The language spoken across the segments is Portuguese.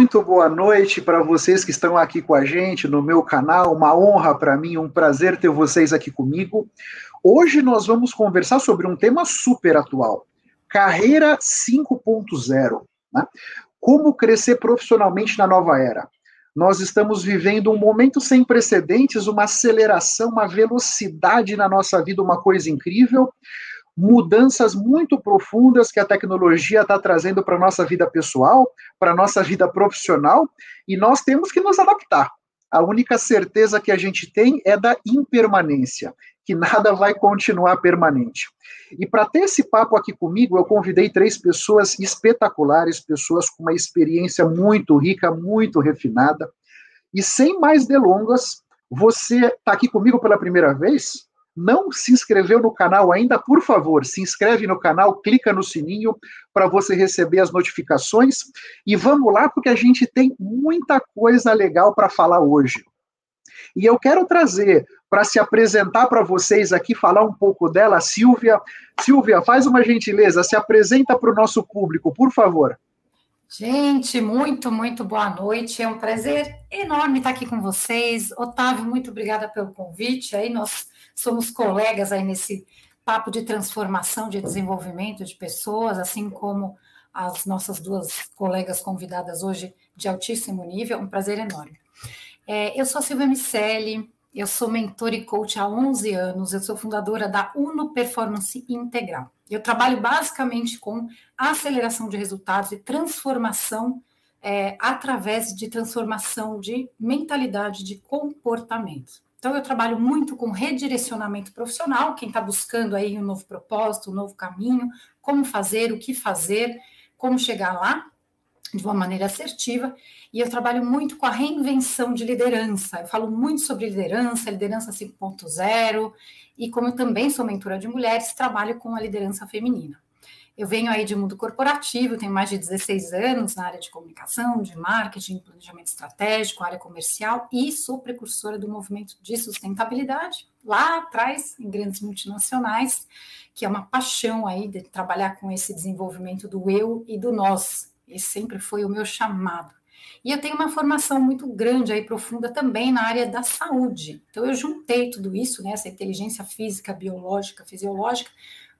Muito boa noite para vocês que estão aqui com a gente no meu canal. Uma honra para mim, um prazer ter vocês aqui comigo. Hoje nós vamos conversar sobre um tema super atual: carreira 5.0. Né? Como crescer profissionalmente na nova era. Nós estamos vivendo um momento sem precedentes, uma aceleração, uma velocidade na nossa vida, uma coisa incrível mudanças muito profundas que a tecnologia está trazendo para a nossa vida pessoal, para a nossa vida profissional, e nós temos que nos adaptar. A única certeza que a gente tem é da impermanência, que nada vai continuar permanente. E para ter esse papo aqui comigo, eu convidei três pessoas espetaculares, pessoas com uma experiência muito rica, muito refinada. E sem mais delongas, você está aqui comigo pela primeira vez? Não se inscreveu no canal ainda, por favor, se inscreve no canal, clica no sininho para você receber as notificações e vamos lá porque a gente tem muita coisa legal para falar hoje. E eu quero trazer para se apresentar para vocês aqui, falar um pouco dela, Silvia. Silvia, faz uma gentileza, se apresenta para o nosso público, por favor. Gente, muito, muito boa noite. É um prazer enorme estar aqui com vocês. Otávio, muito obrigada pelo convite. Aí nós somos colegas aí nesse papo de transformação, de desenvolvimento de pessoas, assim como as nossas duas colegas convidadas hoje de altíssimo nível. Um prazer enorme. É, eu sou a Silvia Micelli, eu sou mentor e coach há 11 anos, eu sou fundadora da Uno Performance Integral. Eu trabalho basicamente com aceleração de resultados e transformação é, através de transformação de mentalidade, de comportamento. Então, eu trabalho muito com redirecionamento profissional, quem está buscando aí um novo propósito, um novo caminho, como fazer, o que fazer, como chegar lá de uma maneira assertiva. E eu trabalho muito com a reinvenção de liderança. Eu falo muito sobre liderança, liderança 5.0, e como também sou mentora de mulheres, trabalho com a liderança feminina. Eu venho aí de mundo corporativo, tenho mais de 16 anos na área de comunicação, de marketing, planejamento estratégico, área comercial e sou precursora do movimento de sustentabilidade lá atrás em grandes multinacionais, que é uma paixão aí de trabalhar com esse desenvolvimento do eu e do nós. Esse sempre foi o meu chamado. E eu tenho uma formação muito grande aí, profunda também na área da saúde. Então, eu juntei tudo isso, né, essa inteligência física, biológica, fisiológica,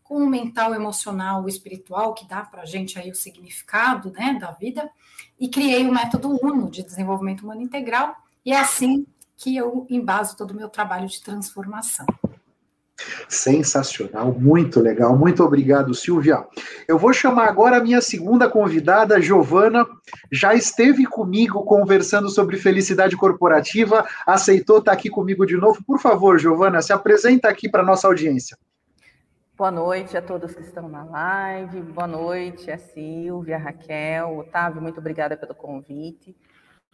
com o mental, emocional, espiritual, que dá para a gente aí o significado né, da vida, e criei o método UNO de desenvolvimento humano integral, e é assim que eu embaso todo o meu trabalho de transformação. Sensacional, muito legal, muito obrigado, Silvia. Eu vou chamar agora a minha segunda convidada, Giovana, já esteve comigo conversando sobre felicidade corporativa, aceitou estar aqui comigo de novo. Por favor, Giovana, se apresenta aqui para nossa audiência. Boa noite a todos que estão na live. Boa noite a Silvia, a Raquel, Otávio, muito obrigada pelo convite.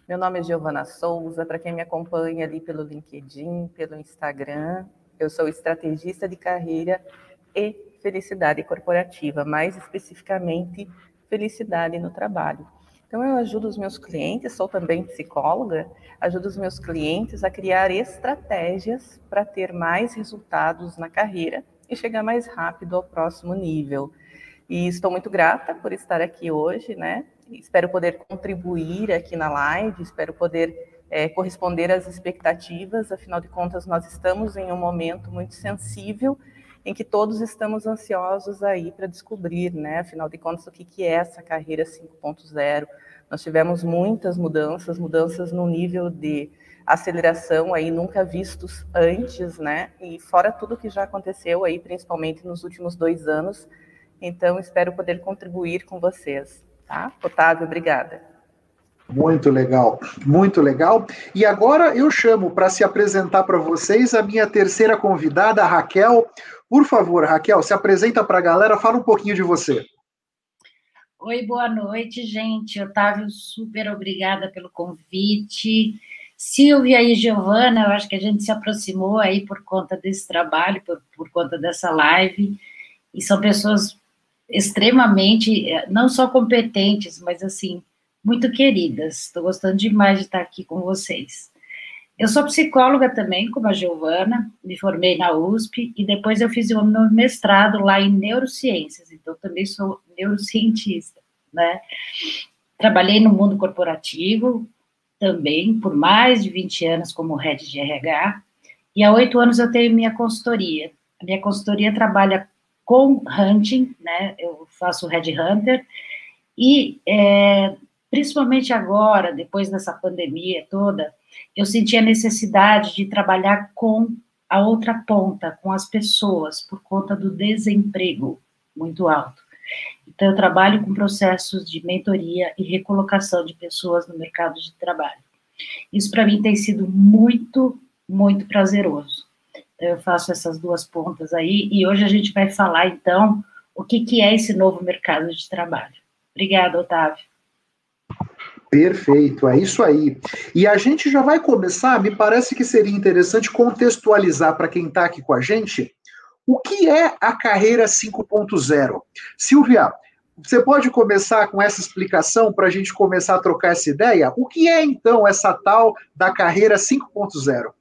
Meu nome é Giovana Souza, para quem me acompanha ali pelo LinkedIn, pelo Instagram, eu sou estrategista de carreira e felicidade corporativa, mais especificamente felicidade no trabalho. Então eu ajudo os meus clientes, sou também psicóloga, ajudo os meus clientes a criar estratégias para ter mais resultados na carreira e chegar mais rápido ao próximo nível. E estou muito grata por estar aqui hoje, né? Espero poder contribuir aqui na live, espero poder é, corresponder às expectativas, afinal de contas, nós estamos em um momento muito sensível em que todos estamos ansiosos aí para descobrir, né? Afinal de contas, o que, que é essa carreira 5.0? Nós tivemos muitas mudanças, mudanças no nível de aceleração aí nunca vistos antes, né? E fora tudo que já aconteceu aí, principalmente nos últimos dois anos. Então, espero poder contribuir com vocês, tá? Otávio, obrigada. Muito legal, muito legal. E agora eu chamo para se apresentar para vocês a minha terceira convidada, Raquel. Por favor, Raquel, se apresenta para a galera, fala um pouquinho de você. Oi, boa noite, gente. Otávio, super obrigada pelo convite. Silvia e Giovana, eu acho que a gente se aproximou aí por conta desse trabalho, por, por conta dessa live, e são pessoas extremamente, eh, não só competentes, mas assim, muito queridas. Estou gostando demais de estar aqui com vocês. Eu sou psicóloga também, como a Giovana, me formei na USP e depois eu fiz o meu mestrado lá em neurociências, então também sou neurocientista, né? trabalhei no mundo corporativo também, por mais de 20 anos como head de RH, e há oito anos eu tenho minha consultoria. A minha consultoria trabalha com hunting, né? Eu faço Red Hunter, e é, principalmente agora, depois dessa pandemia toda, eu senti a necessidade de trabalhar com a outra ponta, com as pessoas, por conta do desemprego muito alto. Então, eu trabalho com processos de mentoria e recolocação de pessoas no mercado de trabalho. Isso, para mim, tem sido muito, muito prazeroso. Então, eu faço essas duas pontas aí, e hoje a gente vai falar, então, o que, que é esse novo mercado de trabalho. Obrigada, Otávio. Perfeito, é isso aí. E a gente já vai começar, me parece que seria interessante contextualizar para quem está aqui com a gente o que é a carreira 5.0. Silvia, você pode começar com essa explicação para a gente começar a trocar essa ideia? O que é então essa tal da carreira 5.0?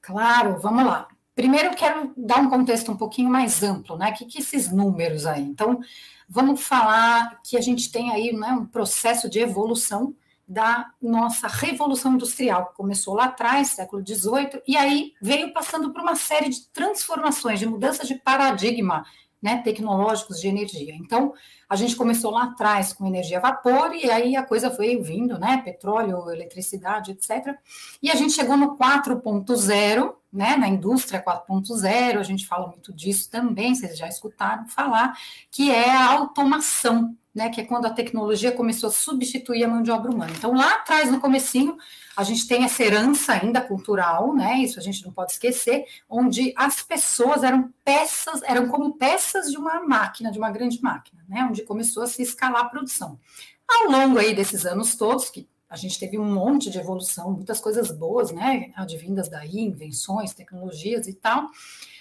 Claro, vamos lá. Primeiro, eu quero dar um contexto um pouquinho mais amplo, né? O que, que esses números aí? Então, vamos falar que a gente tem aí né, um processo de evolução da nossa revolução industrial, que começou lá atrás, século XVIII, e aí veio passando por uma série de transformações, de mudanças de paradigma né, tecnológicos de energia. Então, a gente começou lá atrás com energia a vapor, e aí a coisa veio vindo, né, petróleo, eletricidade, etc. E a gente chegou no 4.0, né, na indústria 4.0, a gente fala muito disso também, vocês já escutaram falar, que é a automação, né, que é quando a tecnologia começou a substituir a mão de obra humana. Então, lá atrás, no comecinho, a gente tem essa herança ainda cultural, né? Isso a gente não pode esquecer, onde as pessoas eram peças, eram como peças de uma máquina, de uma grande máquina, né? Onde começou a se escalar a produção. Ao longo aí desses anos todos, que a gente teve um monte de evolução, muitas coisas boas, né? Advindas daí, invenções, tecnologias e tal.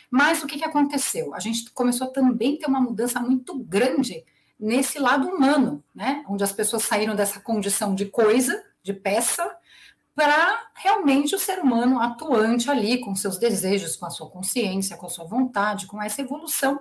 Mas o que, que aconteceu? A gente começou também a ter uma mudança muito grande nesse lado humano, né? Onde as pessoas saíram dessa condição de coisa, de peça, para realmente o ser humano atuante ali, com seus desejos, com a sua consciência, com a sua vontade, com essa evolução.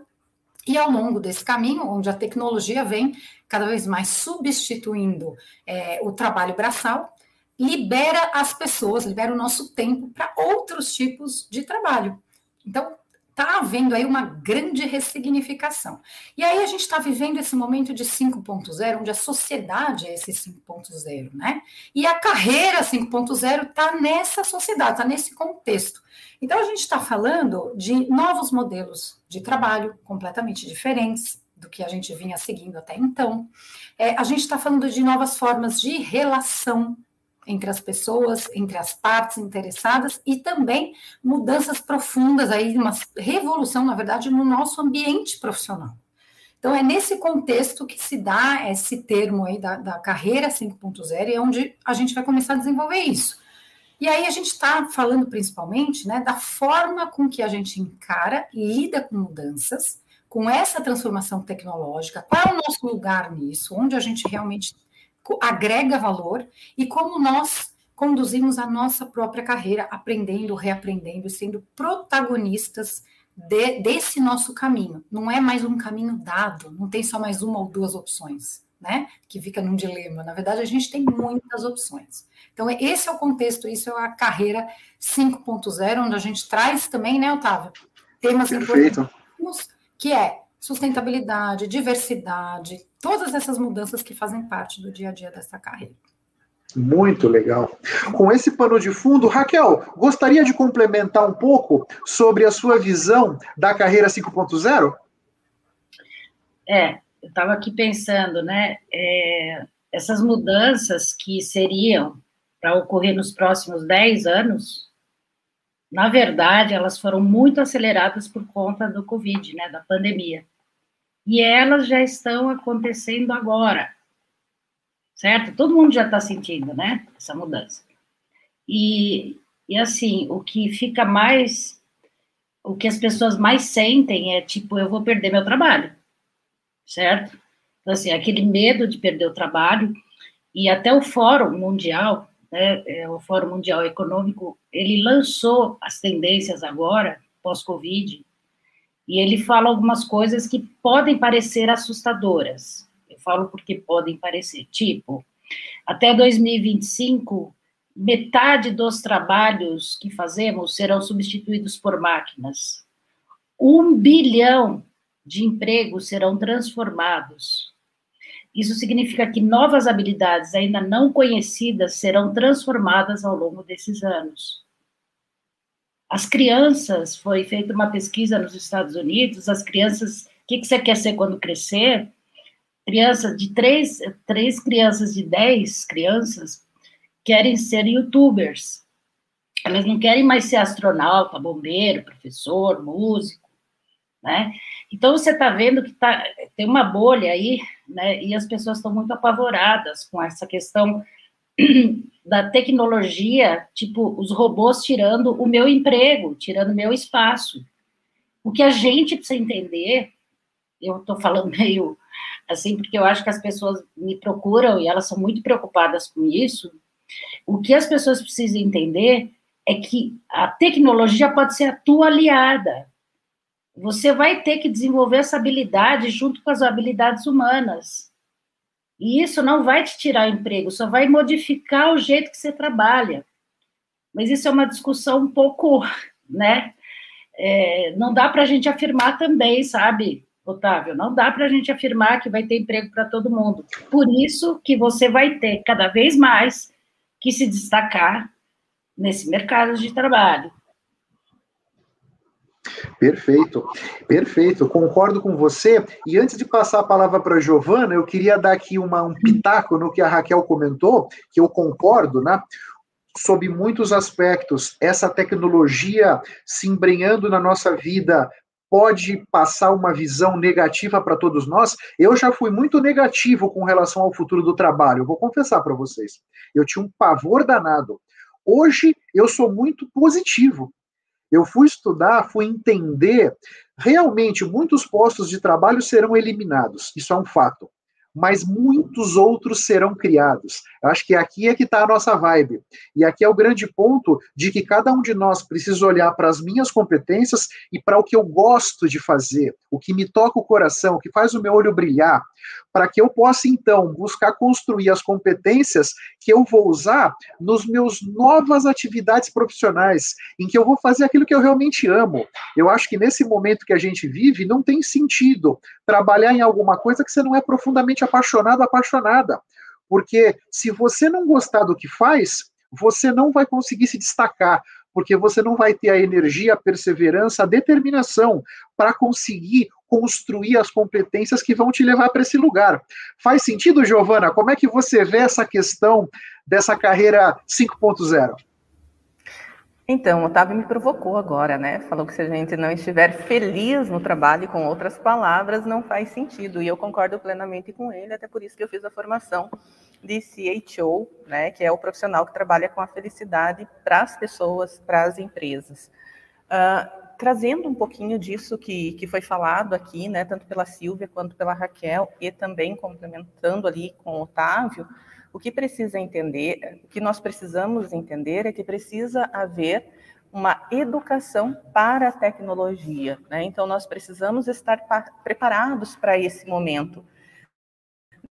E ao longo desse caminho, onde a tecnologia vem cada vez mais substituindo é, o trabalho braçal, libera as pessoas, libera o nosso tempo para outros tipos de trabalho. Então, está havendo aí uma grande ressignificação. E aí a gente está vivendo esse momento de 5.0, onde a sociedade é esse 5.0, né? E a carreira 5.0 está nessa sociedade, está nesse contexto. Então a gente está falando de novos modelos de trabalho completamente diferentes do que a gente vinha seguindo até então. É, a gente está falando de novas formas de relação entre as pessoas, entre as partes interessadas e também mudanças profundas aí, uma revolução, na verdade, no nosso ambiente profissional. Então, é nesse contexto que se dá esse termo aí da, da carreira 5.0 e é onde a gente vai começar a desenvolver isso. E aí a gente está falando principalmente né, da forma com que a gente encara e lida com mudanças, com essa transformação tecnológica, qual é o nosso lugar nisso, onde a gente realmente agrega valor e como nós conduzimos a nossa própria carreira, aprendendo, reaprendendo, sendo protagonistas de, desse nosso caminho. Não é mais um caminho dado, não tem só mais uma ou duas opções, né? Que fica num dilema. Na verdade, a gente tem muitas opções. Então, esse é o contexto, isso é a carreira 5.0, onde a gente traz também, né, Otávio? Temas Perfeito. importantes, que é sustentabilidade, diversidade, todas essas mudanças que fazem parte do dia a dia dessa carreira. Muito legal. Com esse pano de fundo, Raquel, gostaria de complementar um pouco sobre a sua visão da carreira 5.0? É, eu estava aqui pensando, né? É, essas mudanças que seriam para ocorrer nos próximos 10 anos, na verdade, elas foram muito aceleradas por conta do Covid, né, da pandemia. E elas já estão acontecendo agora, certo? Todo mundo já está sentindo, né, essa mudança. E, e assim, o que fica mais, o que as pessoas mais sentem é tipo, eu vou perder meu trabalho, certo? Então, assim, aquele medo de perder o trabalho, e até o Fórum Mundial né, é, o Fórum Mundial Econômico, ele lançou as tendências agora, pós-Covid, e ele fala algumas coisas que podem parecer assustadoras. Eu falo porque podem parecer, tipo, até 2025, metade dos trabalhos que fazemos serão substituídos por máquinas. Um bilhão de empregos serão transformados. Isso significa que novas habilidades ainda não conhecidas serão transformadas ao longo desses anos. As crianças, foi feita uma pesquisa nos Estados Unidos, as crianças, o que, que você quer ser quando crescer? Crianças de três, três crianças de dez crianças querem ser youtubers. Elas não querem mais ser astronauta, bombeiro, professor, músico, né? Então você está vendo que tá, tem uma bolha aí, né? E as pessoas estão muito apavoradas com essa questão da tecnologia, tipo, os robôs tirando o meu emprego, tirando meu espaço. O que a gente precisa entender, eu estou falando meio assim, porque eu acho que as pessoas me procuram e elas são muito preocupadas com isso. O que as pessoas precisam entender é que a tecnologia pode ser a tua aliada. Você vai ter que desenvolver essa habilidade junto com as habilidades humanas. E isso não vai te tirar emprego, só vai modificar o jeito que você trabalha. Mas isso é uma discussão um pouco, né? É, não dá para a gente afirmar também, sabe, Otávio? Não dá para a gente afirmar que vai ter emprego para todo mundo. Por isso que você vai ter cada vez mais que se destacar nesse mercado de trabalho. Perfeito, perfeito, concordo com você. E antes de passar a palavra para a Giovana, eu queria dar aqui uma, um pitaco no que a Raquel comentou, que eu concordo, né? Sob muitos aspectos, essa tecnologia se embrenhando na nossa vida pode passar uma visão negativa para todos nós. Eu já fui muito negativo com relação ao futuro do trabalho, eu vou confessar para vocês. Eu tinha um pavor danado. Hoje eu sou muito positivo. Eu fui estudar, fui entender. Realmente, muitos postos de trabalho serão eliminados, isso é um fato. Mas muitos outros serão criados. Acho que aqui é que está a nossa vibe. E aqui é o grande ponto de que cada um de nós precisa olhar para as minhas competências e para o que eu gosto de fazer, o que me toca o coração, o que faz o meu olho brilhar para que eu possa então buscar construir as competências que eu vou usar nos meus novas atividades profissionais, em que eu vou fazer aquilo que eu realmente amo. Eu acho que nesse momento que a gente vive não tem sentido trabalhar em alguma coisa que você não é profundamente apaixonado, apaixonada. Porque se você não gostar do que faz, você não vai conseguir se destacar, porque você não vai ter a energia, a perseverança, a determinação para conseguir construir as competências que vão te levar para esse lugar. Faz sentido, Giovana? Como é que você vê essa questão dessa carreira 5.0? Então, o Otávio me provocou agora, né? Falou que se a gente não estiver feliz no trabalho, com outras palavras, não faz sentido. E eu concordo plenamente com ele, até por isso que eu fiz a formação de CHO, né? Que é o profissional que trabalha com a felicidade para as pessoas, para as empresas. Uh, trazendo um pouquinho disso que, que foi falado aqui, né, tanto pela Silvia quanto pela Raquel, e também complementando ali com o Otávio, o que precisa entender, o que nós precisamos entender é que precisa haver uma educação para a tecnologia. Né? Então, nós precisamos estar preparados para esse momento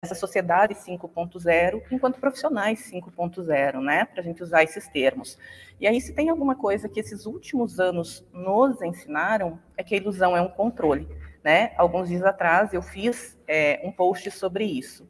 essa sociedade 5.0 enquanto profissionais 5.0, né, para a gente usar esses termos. E aí, se tem alguma coisa que esses últimos anos nos ensinaram, é que a ilusão é um controle, né? Alguns dias atrás eu fiz é, um post sobre isso.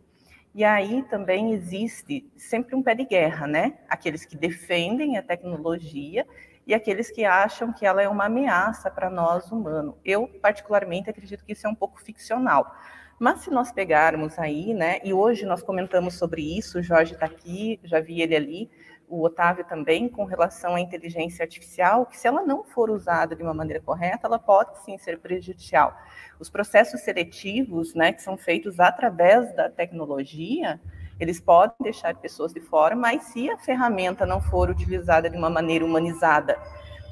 E aí também existe sempre um pé de guerra, né? Aqueles que defendem a tecnologia e aqueles que acham que ela é uma ameaça para nós humanos. Eu, particularmente, acredito que isso é um pouco ficcional. Mas se nós pegarmos aí, né, e hoje nós comentamos sobre isso, o Jorge está aqui, já vi ele ali, o Otávio também, com relação à inteligência artificial, que se ela não for usada de uma maneira correta, ela pode sim ser prejudicial. Os processos seletivos, né, que são feitos através da tecnologia, eles podem deixar pessoas de fora, mas se a ferramenta não for utilizada de uma maneira humanizada,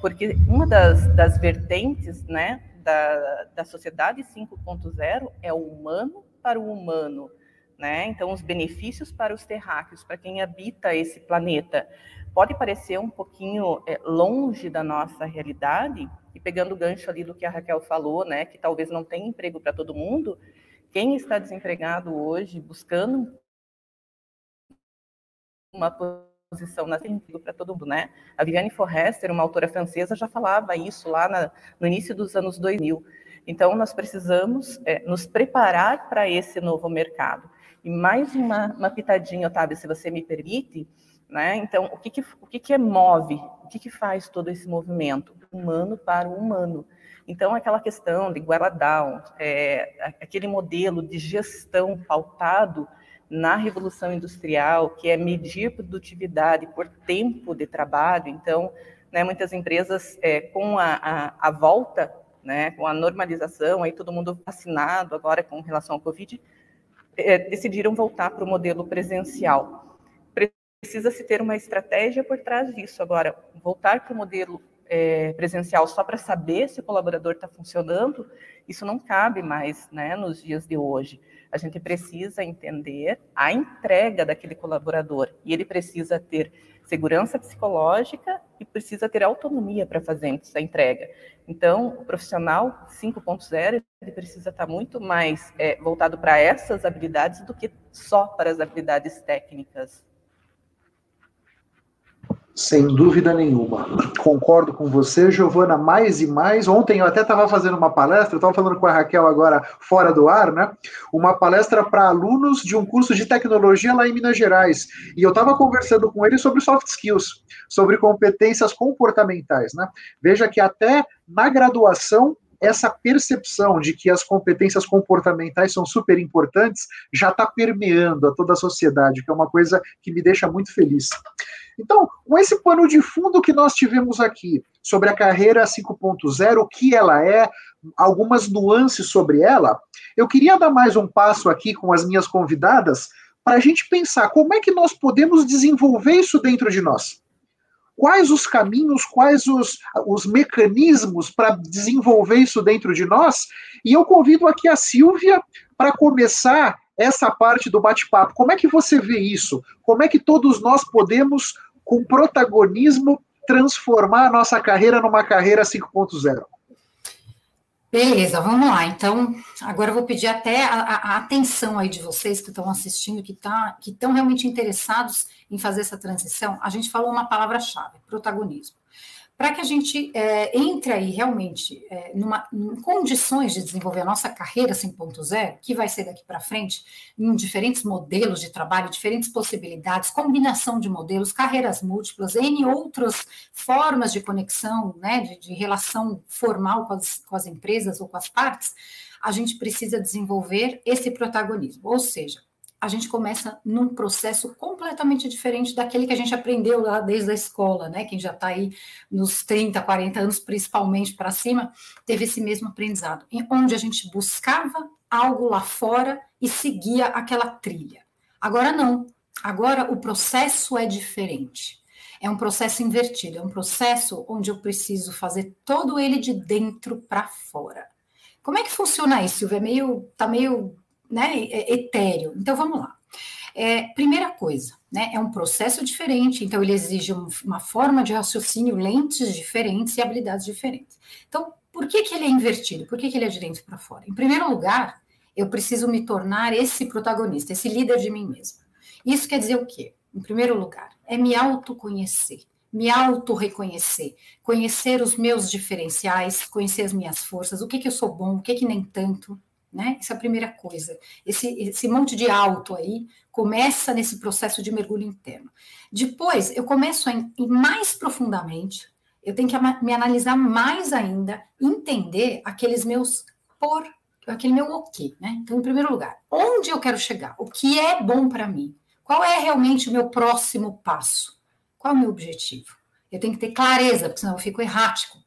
porque uma das, das vertentes, né, da, da sociedade 5.0 é o humano para o humano. Né? Então, os benefícios para os terráqueos, para quem habita esse planeta, pode parecer um pouquinho é, longe da nossa realidade, e pegando o gancho ali do que a Raquel falou, né, que talvez não tenha emprego para todo mundo, quem está desempregado hoje, buscando uma posição na para todo mundo, né? A Viviane Forrester, uma autora francesa, já falava isso lá na, no início dos anos 2000. Então, nós precisamos é, nos preparar para esse novo mercado. E mais uma, uma pitadinha, Otávio, se você me permite, né? Então, o que, que, o que, que é move? O que, que faz todo esse movimento? Humano para o humano. Então, aquela questão de Guaradão, é, aquele modelo de gestão pautado na Revolução Industrial, que é medir produtividade por tempo de trabalho. Então, né, muitas empresas, é, com a, a, a, volta, né, com a normalização, aí todo mundo vacinado agora com relação ao Covid, é, decidiram voltar para o modelo presencial. Precisa-se ter uma estratégia por trás disso. Agora, voltar para o modelo é, presencial só para saber se o colaborador está funcionando, isso não cabe mais né, nos dias de hoje. A gente precisa entender a entrega daquele colaborador e ele precisa ter segurança psicológica e precisa ter autonomia para fazer essa entrega. Então, o profissional 5.0 ele precisa estar tá muito mais é, voltado para essas habilidades do que só para as habilidades técnicas. Sem dúvida nenhuma. Concordo com você, Giovana, mais e mais. Ontem eu até estava fazendo uma palestra, estava falando com a Raquel agora fora do ar, né? Uma palestra para alunos de um curso de tecnologia lá em Minas Gerais. E eu estava conversando com eles sobre soft skills, sobre competências comportamentais, né? Veja que até na graduação essa percepção de que as competências comportamentais são super importantes já está permeando a toda a sociedade, que é uma coisa que me deixa muito feliz. Então, com esse pano de fundo que nós tivemos aqui sobre a carreira 5.0, o que ela é, algumas nuances sobre ela, eu queria dar mais um passo aqui com as minhas convidadas para a gente pensar como é que nós podemos desenvolver isso dentro de nós. Quais os caminhos, quais os, os mecanismos para desenvolver isso dentro de nós? E eu convido aqui a Silvia para começar essa parte do bate-papo. Como é que você vê isso? Como é que todos nós podemos, com protagonismo, transformar a nossa carreira numa carreira 5.0? Beleza, vamos lá. Então, agora eu vou pedir até a, a atenção aí de vocês que estão assistindo, que tá, que estão realmente interessados em fazer essa transição. A gente falou uma palavra-chave: protagonismo para que a gente é, entre aí realmente é, numa, em condições de desenvolver a nossa carreira 5.0, que vai ser daqui para frente, em diferentes modelos de trabalho, diferentes possibilidades, combinação de modelos, carreiras múltiplas, N outras formas de conexão, né, de, de relação formal com as, com as empresas ou com as partes, a gente precisa desenvolver esse protagonismo, ou seja, a gente começa num processo completamente diferente daquele que a gente aprendeu lá desde a escola, né? Quem já está aí nos 30, 40 anos, principalmente para cima, teve esse mesmo aprendizado, onde a gente buscava algo lá fora e seguia aquela trilha. Agora não. Agora o processo é diferente. É um processo invertido, é um processo onde eu preciso fazer todo ele de dentro para fora. Como é que funciona isso, Silvia? É meio, tá meio né, é, etéreo. Então vamos lá. É, primeira coisa, né, é um processo diferente, então ele exige um, uma forma de raciocínio, lentes diferentes e habilidades diferentes. Então, por que, que ele é invertido? Por que, que ele é de dentro para fora? Em primeiro lugar, eu preciso me tornar esse protagonista, esse líder de mim mesmo. Isso quer dizer o quê? Em primeiro lugar, é me autoconhecer, me auto-reconhecer, conhecer os meus diferenciais, conhecer as minhas forças, o que, que eu sou bom, o que, que nem tanto, né? Essa é a primeira coisa. Esse, esse monte de alto aí começa nesse processo de mergulho interno. Depois, eu começo a ir mais profundamente, eu tenho que me analisar mais ainda, entender aqueles meus por, aquele meu o quê, né? Então, em primeiro lugar, onde eu quero chegar? O que é bom para mim? Qual é realmente o meu próximo passo? Qual é o meu objetivo? Eu tenho que ter clareza, porque senão eu fico errático.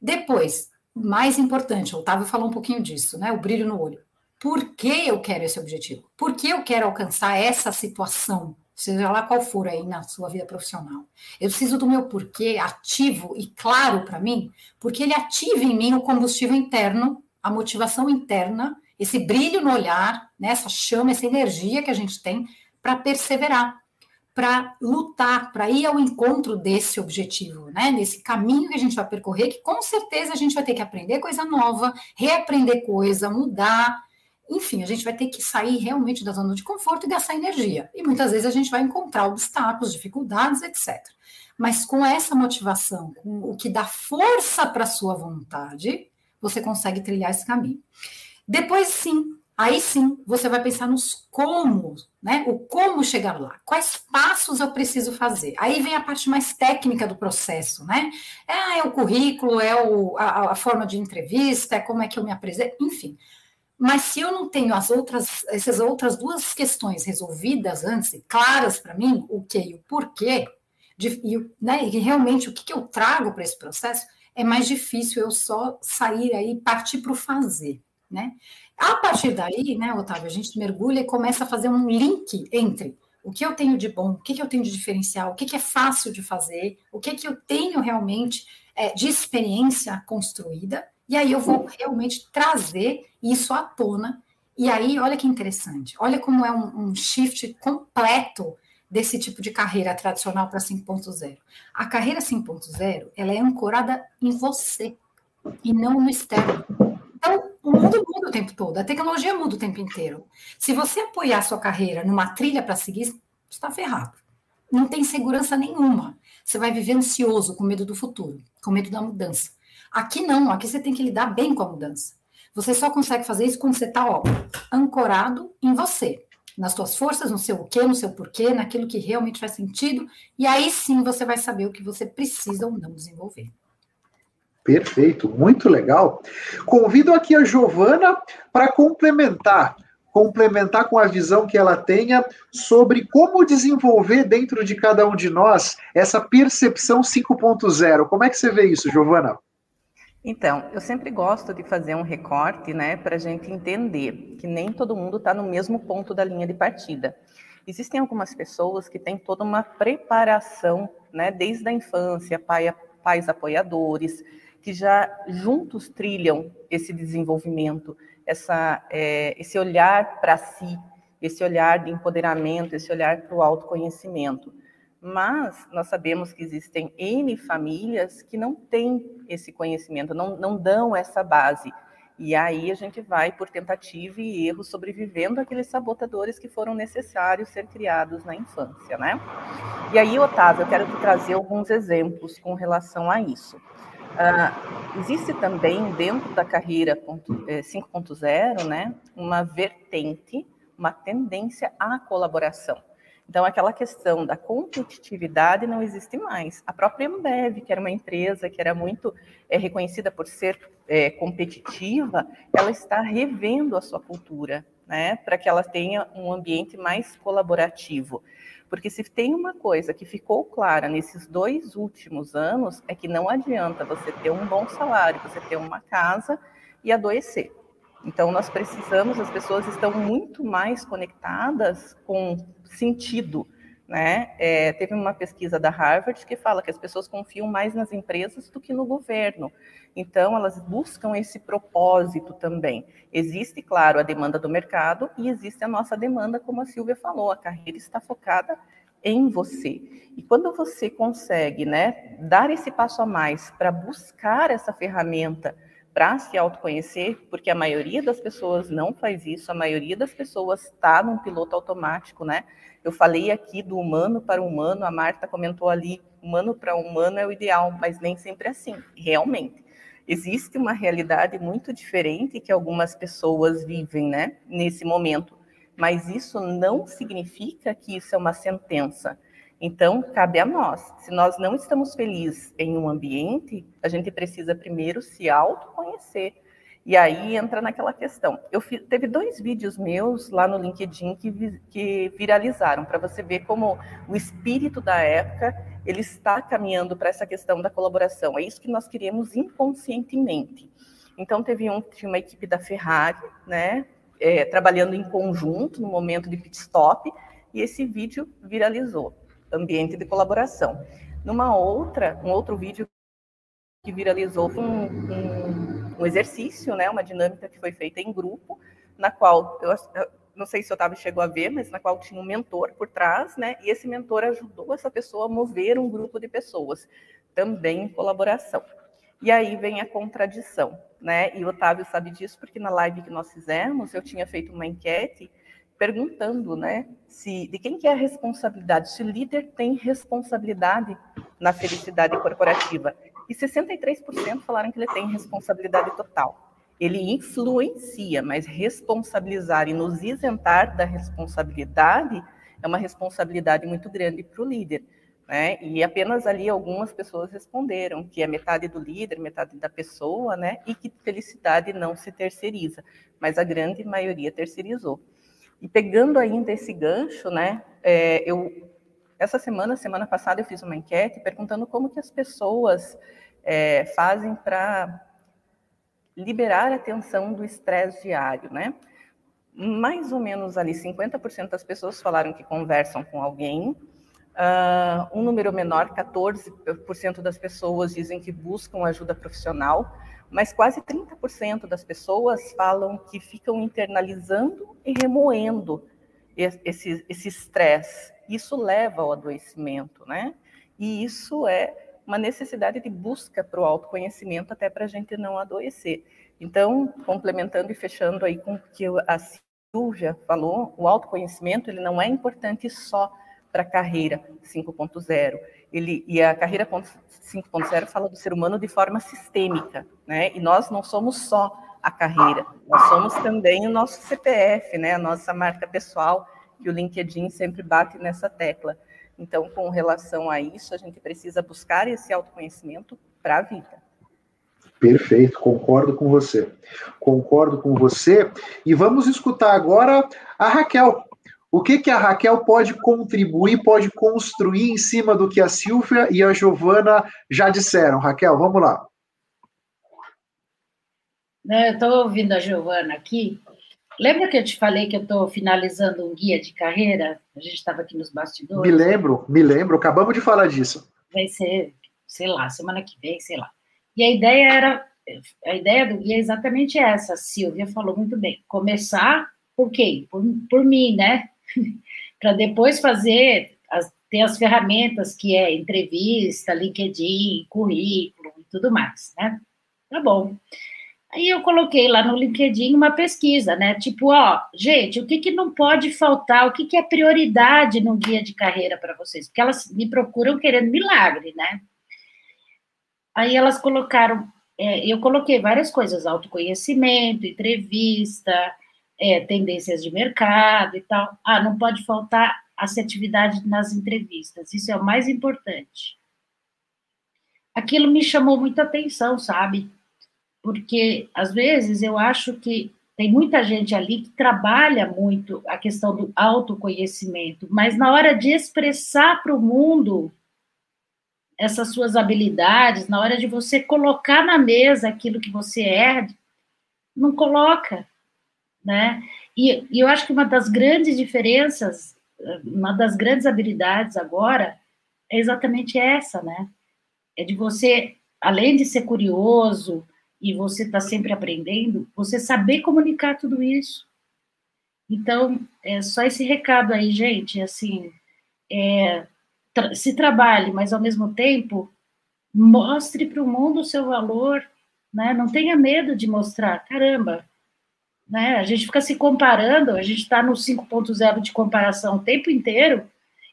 Depois, mais importante, o Otávio falou um pouquinho disso, né? O brilho no olho. Por que eu quero esse objetivo? Por que eu quero alcançar essa situação? Seja lá qual for aí na sua vida profissional. Eu preciso do meu porquê ativo e claro para mim, porque ele ativa em mim o combustível interno, a motivação interna, esse brilho no olhar, né, essa chama, essa energia que a gente tem para perseverar para lutar, para ir ao encontro desse objetivo, né? Nesse caminho que a gente vai percorrer, que com certeza a gente vai ter que aprender coisa nova, reaprender coisa, mudar Enfim, a gente vai ter que sair realmente da zona de conforto e gastar energia. E muitas vezes a gente vai encontrar obstáculos, dificuldades, etc. Mas com essa motivação, com o que dá força para a sua vontade, você consegue trilhar esse caminho. Depois, sim, Aí sim, você vai pensar nos como, né? O como chegar lá, quais passos eu preciso fazer. Aí vem a parte mais técnica do processo, né? É, é o currículo, é o, a, a, forma de entrevista, é como é que eu me apresento, enfim. Mas se eu não tenho as outras, essas outras duas questões resolvidas antes, claras para mim, o que e o porquê, de, e, né, e realmente o que, que eu trago para esse processo, é mais difícil eu só sair aí e partir para o fazer. Né? A partir daí, né, Otávio, a gente mergulha e começa a fazer um link entre o que eu tenho de bom, o que, eu tenho de diferencial, o que, que é fácil de fazer, o que, que eu tenho realmente é, de experiência construída, e aí eu vou realmente trazer isso à tona. E aí, olha que interessante, olha como é um, um shift completo desse tipo de carreira tradicional para 5.0. A carreira 5.0, ela é ancorada em você e não no externo. Então, o mundo muda o tempo todo, a tecnologia muda o tempo inteiro. Se você apoiar sua carreira numa trilha para seguir, está ferrado. Não tem segurança nenhuma. Você vai viver ansioso, com medo do futuro, com medo da mudança. Aqui não, aqui você tem que lidar bem com a mudança. Você só consegue fazer isso quando você está ancorado em você, nas suas forças, no seu o quê, no seu porquê, naquilo que realmente faz sentido, e aí sim você vai saber o que você precisa ou não desenvolver. Perfeito, muito legal. Convido aqui a Giovana para complementar, complementar com a visão que ela tenha sobre como desenvolver dentro de cada um de nós essa percepção 5.0. Como é que você vê isso, Giovana? Então, eu sempre gosto de fazer um recorte, né, para a gente entender que nem todo mundo está no mesmo ponto da linha de partida. Existem algumas pessoas que têm toda uma preparação, né, desde a infância, pai, pais apoiadores, que já juntos trilham esse desenvolvimento, essa, é, esse olhar para si, esse olhar de empoderamento, esse olhar para o autoconhecimento. Mas nós sabemos que existem N famílias que não têm esse conhecimento, não, não dão essa base. E aí a gente vai, por tentativa e erro, sobrevivendo aqueles sabotadores que foram necessários ser criados na infância, né? E aí, Otávio, eu quero te trazer alguns exemplos com relação a isso. Uh, existe também dentro da carreira 5.0, é, né, uma vertente, uma tendência à colaboração. Então, aquela questão da competitividade não existe mais. A própria Ambev, que era uma empresa que era muito é, reconhecida por ser é, competitiva, ela está revendo a sua cultura, né, para que ela tenha um ambiente mais colaborativo. Porque se tem uma coisa que ficou clara nesses dois últimos anos, é que não adianta você ter um bom salário, você ter uma casa e adoecer. Então, nós precisamos, as pessoas estão muito mais conectadas com sentido. Né? É, teve uma pesquisa da Harvard que fala que as pessoas confiam mais nas empresas do que no governo. Então, elas buscam esse propósito também. Existe, claro, a demanda do mercado e existe a nossa demanda, como a Silvia falou, a carreira está focada em você. E quando você consegue né, dar esse passo a mais para buscar essa ferramenta para se autoconhecer, porque a maioria das pessoas não faz isso, a maioria das pessoas está num piloto automático, né? Eu falei aqui do humano para o humano, a Marta comentou ali, humano para humano é o ideal, mas nem sempre é assim, realmente. Existe uma realidade muito diferente que algumas pessoas vivem, né, nesse momento, mas isso não significa que isso é uma sentença. Então, cabe a nós. Se nós não estamos felizes em um ambiente, a gente precisa primeiro se autoconhecer. E aí entra naquela questão. Eu teve dois vídeos meus lá no LinkedIn que, vi, que viralizaram para você ver como o espírito da época ele está caminhando para essa questão da colaboração. É isso que nós queremos inconscientemente. Então teve um tinha uma equipe da Ferrari, né, é, trabalhando em conjunto no momento de pit stop e esse vídeo viralizou ambiente de colaboração. Numa outra, um outro vídeo que viralizou um, um, um, exercício, né, uma dinâmica que foi feita em grupo, na qual eu, eu não sei se o Otávio chegou a ver, mas na qual tinha um mentor por trás, né, e esse mentor ajudou essa pessoa a mover um grupo de pessoas, também em colaboração. E aí vem a contradição, né? E o Otávio sabe disso porque na live que nós fizemos, eu tinha feito uma enquete perguntando, né, se de quem que é a responsabilidade, se o líder tem responsabilidade na felicidade corporativa. E 63% falaram que ele tem responsabilidade total. Ele influencia, mas responsabilizar e nos isentar da responsabilidade é uma responsabilidade muito grande para o líder. Né? E apenas ali algumas pessoas responderam que é metade do líder, metade da pessoa, né? E que felicidade não se terceiriza, mas a grande maioria terceirizou. E pegando ainda esse gancho, né? É, eu essa semana, semana passada, eu fiz uma enquete perguntando como que as pessoas é, fazem para liberar a tensão do estresse diário, né? Mais ou menos ali 50% das pessoas falaram que conversam com alguém, Uh, um número menor, 14% das pessoas dizem que buscam ajuda profissional, mas quase 30% das pessoas falam que ficam internalizando e remoendo esse estresse. Isso leva ao adoecimento, né? E isso é uma necessidade de busca para o autoconhecimento até para a gente não adoecer. Então, complementando e fechando aí com o que a Silvia falou, o autoconhecimento ele não é importante só para a carreira 5.0. Ele e a carreira 5.0 fala do ser humano de forma sistêmica, né? E nós não somos só a carreira, nós somos também o nosso CPF, né? A nossa marca pessoal, que o LinkedIn sempre bate nessa tecla. Então, com relação a isso, a gente precisa buscar esse autoconhecimento para a vida. Perfeito, concordo com você. Concordo com você. E vamos escutar agora a Raquel. O que, que a Raquel pode contribuir, pode construir em cima do que a Silvia e a Giovana já disseram? Raquel, vamos lá. Né, eu estou ouvindo a Giovana aqui. Lembra que eu te falei que eu estou finalizando um guia de carreira? A gente estava aqui nos bastidores. Me lembro, me lembro, acabamos de falar disso. Vai ser, sei lá, semana que vem, sei lá. E a ideia era, a ideia do guia é exatamente essa. A Silvia falou muito bem. Começar por quê? Por, por mim, né? para depois fazer, as, ter as ferramentas que é entrevista, LinkedIn, currículo e tudo mais, né? Tá bom. Aí eu coloquei lá no LinkedIn uma pesquisa, né? Tipo, ó, gente, o que, que não pode faltar, o que, que é prioridade no guia de carreira para vocês? Porque elas me procuram querendo milagre, né? Aí elas colocaram, é, eu coloquei várias coisas, autoconhecimento, entrevista, é, tendências de mercado e tal. Ah, não pode faltar assertividade nas entrevistas, isso é o mais importante. Aquilo me chamou muita atenção, sabe? Porque, às vezes, eu acho que tem muita gente ali que trabalha muito a questão do autoconhecimento, mas na hora de expressar para o mundo essas suas habilidades, na hora de você colocar na mesa aquilo que você é, não coloca né? E, e eu acho que uma das grandes diferenças, uma das grandes habilidades agora é exatamente essa, né? É de você, além de ser curioso e você estar tá sempre aprendendo, você saber comunicar tudo isso. Então, é só esse recado aí, gente, assim, é, tra se trabalhe, mas ao mesmo tempo mostre para o mundo o seu valor, né? Não tenha medo de mostrar. Caramba, né? A gente fica se comparando, a gente está no 5.0 de comparação o tempo inteiro,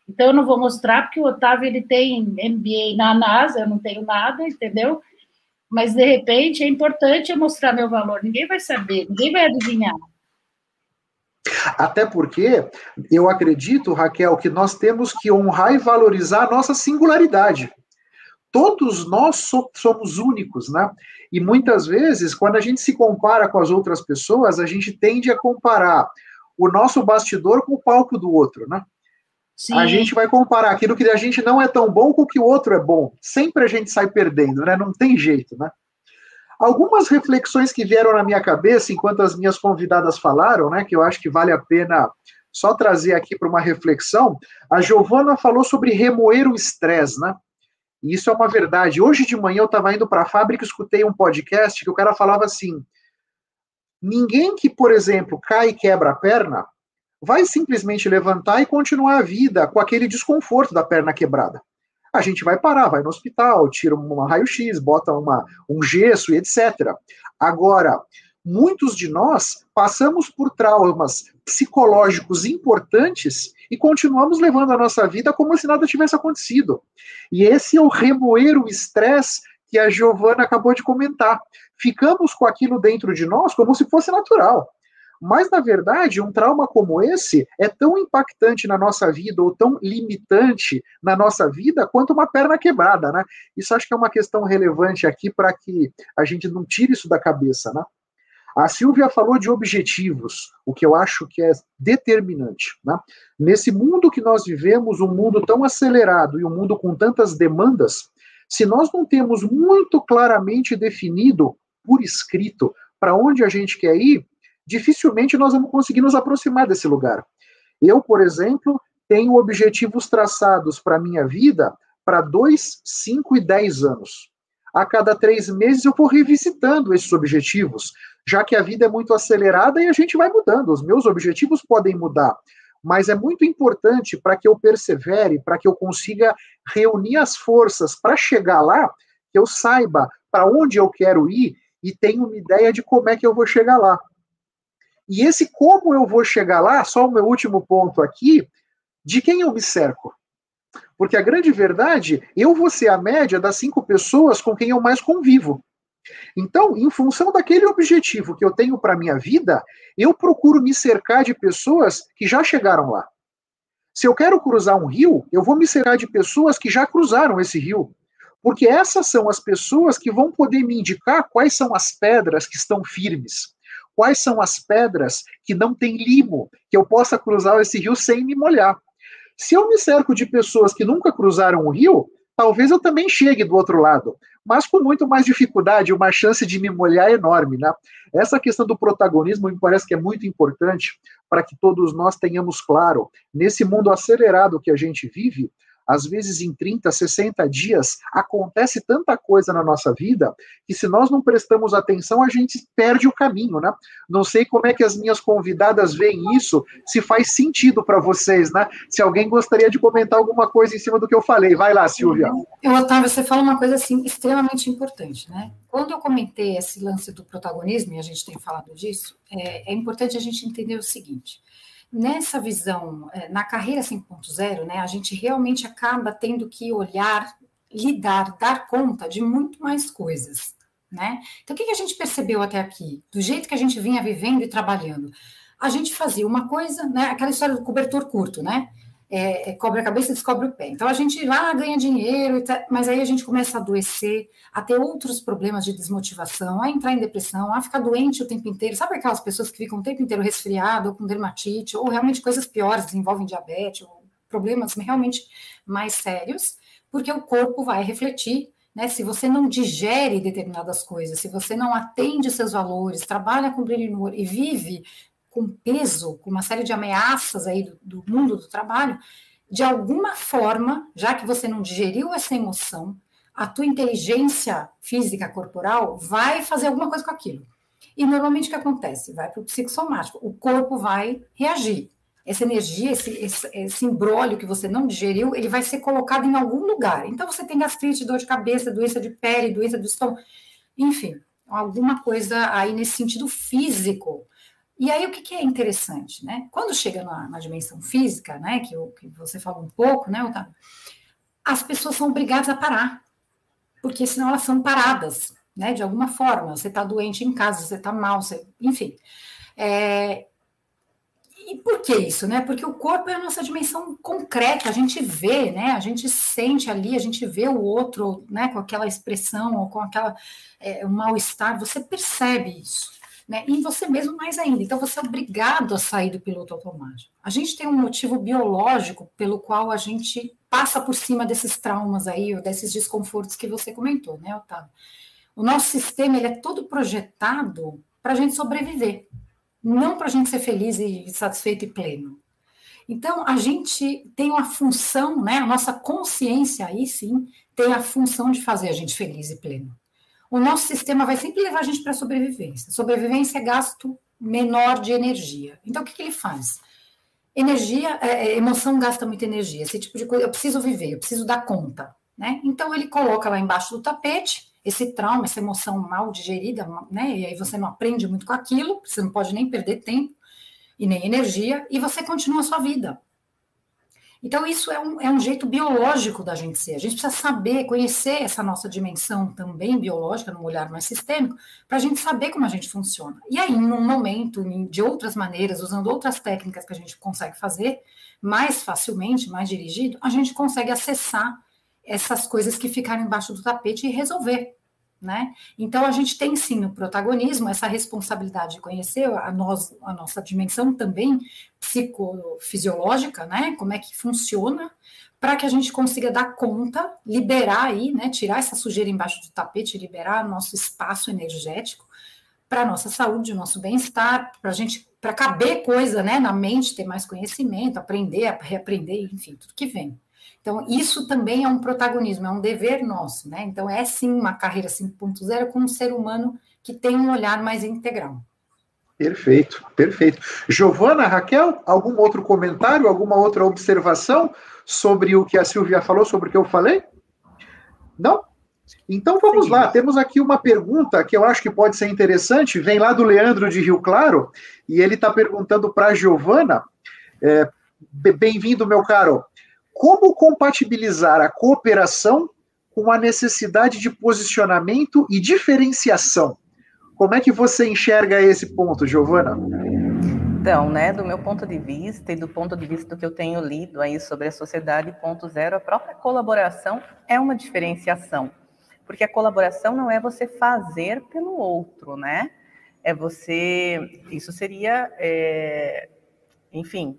então eu não vou mostrar porque o Otávio ele tem MBA na NASA, eu não tenho nada, entendeu? Mas de repente é importante eu mostrar meu valor, ninguém vai saber, ninguém vai adivinhar. Até porque eu acredito, Raquel, que nós temos que honrar e valorizar a nossa singularidade. Todos nós somos únicos, né? E muitas vezes, quando a gente se compara com as outras pessoas, a gente tende a comparar o nosso bastidor com o palco do outro, né? Sim. A gente vai comparar aquilo que a gente não é tão bom com o que o outro é bom. Sempre a gente sai perdendo, né? Não tem jeito, né? Algumas reflexões que vieram na minha cabeça enquanto as minhas convidadas falaram, né? Que eu acho que vale a pena só trazer aqui para uma reflexão. A Giovana falou sobre remoer o estresse, né? E isso é uma verdade. Hoje de manhã eu estava indo para a fábrica e escutei um podcast que o cara falava assim: ninguém que, por exemplo, cai e quebra a perna vai simplesmente levantar e continuar a vida com aquele desconforto da perna quebrada. a gente vai parar, vai no hospital, tira um raio-x, bota uma, um gesso e etc. Agora, muitos de nós passamos por traumas psicológicos importantes e continuamos levando a nossa vida como se nada tivesse acontecido. E esse é o remoer o estresse que a Giovana acabou de comentar. Ficamos com aquilo dentro de nós como se fosse natural. Mas, na verdade, um trauma como esse é tão impactante na nossa vida, ou tão limitante na nossa vida, quanto uma perna quebrada, né? Isso acho que é uma questão relevante aqui para que a gente não tire isso da cabeça, né? A Silvia falou de objetivos, o que eu acho que é determinante. Né? Nesse mundo que nós vivemos, um mundo tão acelerado e um mundo com tantas demandas, se nós não temos muito claramente definido, por escrito, para onde a gente quer ir, dificilmente nós vamos conseguir nos aproximar desse lugar. Eu, por exemplo, tenho objetivos traçados para a minha vida para dois, cinco e dez anos. A cada três meses eu vou revisitando esses objetivos, já que a vida é muito acelerada e a gente vai mudando. Os meus objetivos podem mudar, mas é muito importante para que eu persevere, para que eu consiga reunir as forças para chegar lá, que eu saiba para onde eu quero ir e tenha uma ideia de como é que eu vou chegar lá. E esse como eu vou chegar lá, só o meu último ponto aqui, de quem eu me cerco. Porque a grande verdade, eu vou ser a média das cinco pessoas com quem eu mais convivo. Então, em função daquele objetivo que eu tenho para minha vida, eu procuro me cercar de pessoas que já chegaram lá. Se eu quero cruzar um rio, eu vou me cercar de pessoas que já cruzaram esse rio. Porque essas são as pessoas que vão poder me indicar quais são as pedras que estão firmes quais são as pedras que não tem limo, que eu possa cruzar esse rio sem me molhar. Se eu me cerco de pessoas que nunca cruzaram o rio, talvez eu também chegue do outro lado, mas com muito mais dificuldade, uma chance de me molhar enorme, né? Essa questão do protagonismo me parece que é muito importante para que todos nós tenhamos claro, nesse mundo acelerado que a gente vive, às vezes em 30, 60 dias, acontece tanta coisa na nossa vida que se nós não prestamos atenção, a gente perde o caminho, né? Não sei como é que as minhas convidadas veem isso, se faz sentido para vocês, né? Se alguém gostaria de comentar alguma coisa em cima do que eu falei, vai lá, Silvia. Eu, Otávio, você fala uma coisa assim extremamente importante, né? Quando eu comentei esse lance do protagonismo, e a gente tem falado disso, é, é importante a gente entender o seguinte nessa visão, é, na carreira 5.0, né, a gente realmente acaba tendo que olhar, lidar, dar conta de muito mais coisas. Né? Então, o que a gente percebeu até aqui? Do jeito que a gente vinha vivendo e trabalhando, a gente fazia uma coisa, né, aquela história do cobertor curto, né? É, é, cobre a cabeça e descobre o pé. Então a gente lá ganha dinheiro, tá, mas aí a gente começa a adoecer, a ter outros problemas de desmotivação, a entrar em depressão, a ficar doente o tempo inteiro. Sabe aquelas pessoas que ficam o tempo inteiro resfriado, ou com dermatite, ou realmente coisas piores, desenvolvem diabetes, ou problemas realmente mais sérios, porque o corpo vai refletir. Né, se você não digere determinadas coisas, se você não atende seus valores, trabalha com brilho no olho e vive com peso, com uma série de ameaças aí do, do mundo do trabalho, de alguma forma, já que você não digeriu essa emoção, a tua inteligência física corporal vai fazer alguma coisa com aquilo. E normalmente o que acontece? Vai para o psicossomático, o corpo vai reagir. Essa energia, esse, esse, esse embrólio que você não digeriu, ele vai ser colocado em algum lugar. Então você tem gastrite, dor de cabeça, doença de pele, doença do estômago, enfim, alguma coisa aí nesse sentido físico e aí, o que, que é interessante, né? Quando chega na, na dimensão física, né, que, eu, que você falou um pouco, né, Otávio, as pessoas são obrigadas a parar, porque senão elas são paradas, né, de alguma forma. Você está doente em casa, você está mal, você, enfim. É, e por que isso, né? Porque o corpo é a nossa dimensão concreta, a gente vê, né? A gente sente ali, a gente vê o outro, né? Com aquela expressão ou com aquela é, mal-estar, você percebe isso né? Você mesmo mais ainda. Então você é obrigado a sair do piloto automático. A gente tem um motivo biológico pelo qual a gente passa por cima desses traumas aí, ou desses desconfortos que você comentou, né, Otávio? O nosso sistema ele é todo projetado para a gente sobreviver, não para a gente ser feliz e satisfeito e pleno. Então, a gente tem uma função, né? A nossa consciência aí sim tem a função de fazer a gente feliz e pleno o nosso sistema vai sempre levar a gente para a sobrevivência. Sobrevivência é gasto menor de energia. Então, o que, que ele faz? Energia, é, é, emoção gasta muita energia. Esse tipo de coisa, eu preciso viver, eu preciso dar conta. Né? Então, ele coloca lá embaixo do tapete esse trauma, essa emoção mal digerida, né? e aí você não aprende muito com aquilo, você não pode nem perder tempo e nem energia, e você continua a sua vida. Então, isso é um, é um jeito biológico da gente ser. A gente precisa saber, conhecer essa nossa dimensão também biológica, num olhar mais sistêmico, para a gente saber como a gente funciona. E aí, num momento, de outras maneiras, usando outras técnicas que a gente consegue fazer mais facilmente, mais dirigido, a gente consegue acessar essas coisas que ficaram embaixo do tapete e resolver. Né? Então a gente tem sim o protagonismo, essa responsabilidade de conhecer a, nós, a nossa dimensão também psicofisiológica, né? Como é que funciona, para que a gente consiga dar conta, liberar aí, né? Tirar essa sujeira embaixo do tapete, liberar nosso espaço energético para nossa saúde, nosso bem-estar, para a gente, para caber coisa, né? Na mente, ter mais conhecimento, aprender, reaprender, enfim, tudo que vem. Então, isso também é um protagonismo, é um dever nosso, né? Então, é sim uma carreira 5.0 com um ser humano que tem um olhar mais integral. Perfeito, perfeito. Giovana, Raquel, algum outro comentário, alguma outra observação sobre o que a Silvia falou, sobre o que eu falei? Não? Então vamos Sim. lá, temos aqui uma pergunta que eu acho que pode ser interessante, vem lá do Leandro de Rio Claro, e ele está perguntando para a Giovana, é, bem-vindo, meu caro, como compatibilizar a cooperação com a necessidade de posicionamento e diferenciação? Como é que você enxerga esse ponto, Giovana? Então, né, do meu ponto de vista e do ponto de vista do que eu tenho lido aí sobre a sociedade ponto zero, a própria colaboração é uma diferenciação, porque a colaboração não é você fazer pelo outro, né? É você, isso seria, é, enfim,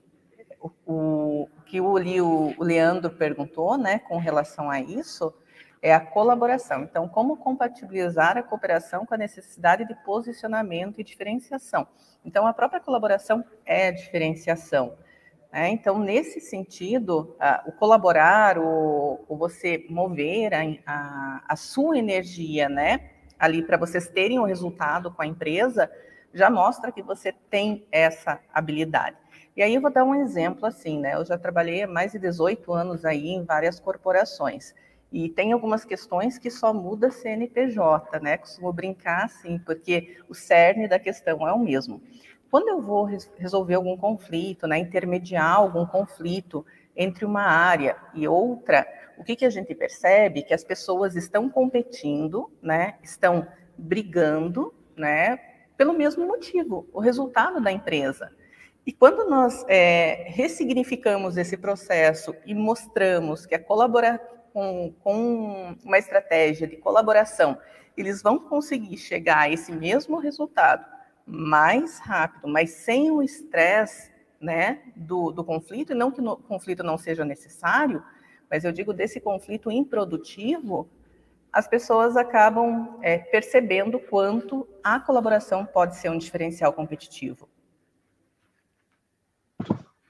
o, que o, o Leandro perguntou, né, com relação a isso, é a colaboração. Então, como compatibilizar a cooperação com a necessidade de posicionamento e diferenciação? Então, a própria colaboração é diferenciação. Né? Então, nesse sentido, o colaborar, o, o você mover a, a, a, sua energia, né, ali para vocês terem o um resultado com a empresa, já mostra que você tem essa habilidade. E aí eu vou dar um exemplo assim, né? Eu já trabalhei há mais de 18 anos aí em várias corporações. E tem algumas questões que só muda CNPJ, né? Costumo brincar assim, porque o cerne da questão é o mesmo. Quando eu vou resolver algum conflito, né, intermediar algum conflito entre uma área e outra, o que, que a gente percebe? Que as pessoas estão competindo, né, estão brigando, né, pelo mesmo motivo, o resultado da empresa. E quando nós é, ressignificamos esse processo e mostramos que a colaborar com, com uma estratégia de colaboração, eles vão conseguir chegar a esse mesmo resultado mais rápido, mas sem o estresse né, do, do conflito, e não que o conflito não seja necessário, mas eu digo desse conflito improdutivo, as pessoas acabam é, percebendo quanto a colaboração pode ser um diferencial competitivo.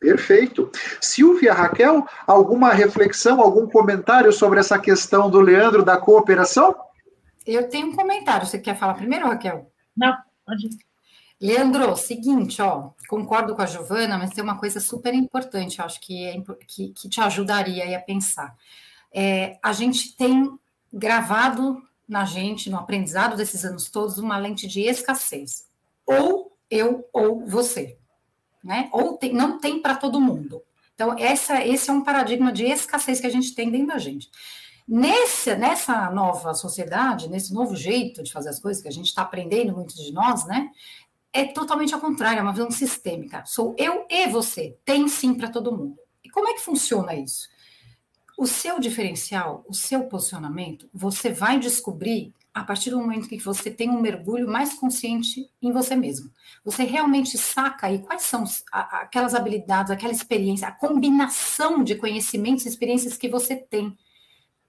Perfeito. Silvia, Raquel, alguma reflexão, algum comentário sobre essa questão do Leandro da cooperação? Eu tenho um comentário. Você quer falar primeiro, Raquel? Não, pode. Leandro, seguinte, ó, concordo com a Giovana, mas tem uma coisa super importante, eu acho que, é, que, que te ajudaria a pensar. É, a gente tem gravado na gente, no aprendizado desses anos todos, uma lente de escassez. Ou eu ou você né? Ou tem, não tem para todo mundo. Então, essa, esse é um paradigma de escassez que a gente tem dentro da gente. Nesse, nessa nova sociedade, nesse novo jeito de fazer as coisas que a gente está aprendendo, muitos de nós, né? É totalmente ao contrário, é uma visão sistêmica. Sou eu e você, tem sim para todo mundo. E como é que funciona isso? O seu diferencial, o seu posicionamento, você vai descobrir a partir do momento que você tem um mergulho mais consciente em você mesmo. Você realmente saca aí quais são aquelas habilidades, aquela experiência, a combinação de conhecimentos e experiências que você tem.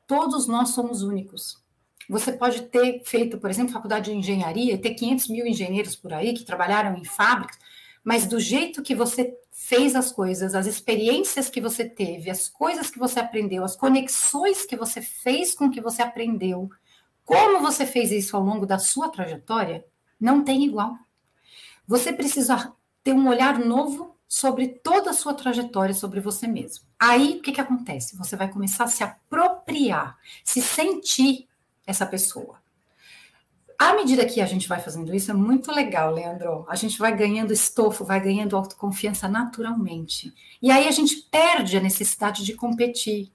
Todos nós somos únicos. Você pode ter feito, por exemplo, faculdade de engenharia, ter 500 mil engenheiros por aí que trabalharam em fábricas, mas do jeito que você fez as coisas, as experiências que você teve, as coisas que você aprendeu, as conexões que você fez com que você aprendeu, como você fez isso ao longo da sua trajetória, não tem igual. Você precisa ter um olhar novo sobre toda a sua trajetória, sobre você mesmo. Aí, o que, que acontece? Você vai começar a se apropriar se sentir essa pessoa. À medida que a gente vai fazendo isso, é muito legal, Leandro. A gente vai ganhando estofo, vai ganhando autoconfiança naturalmente. E aí a gente perde a necessidade de competir,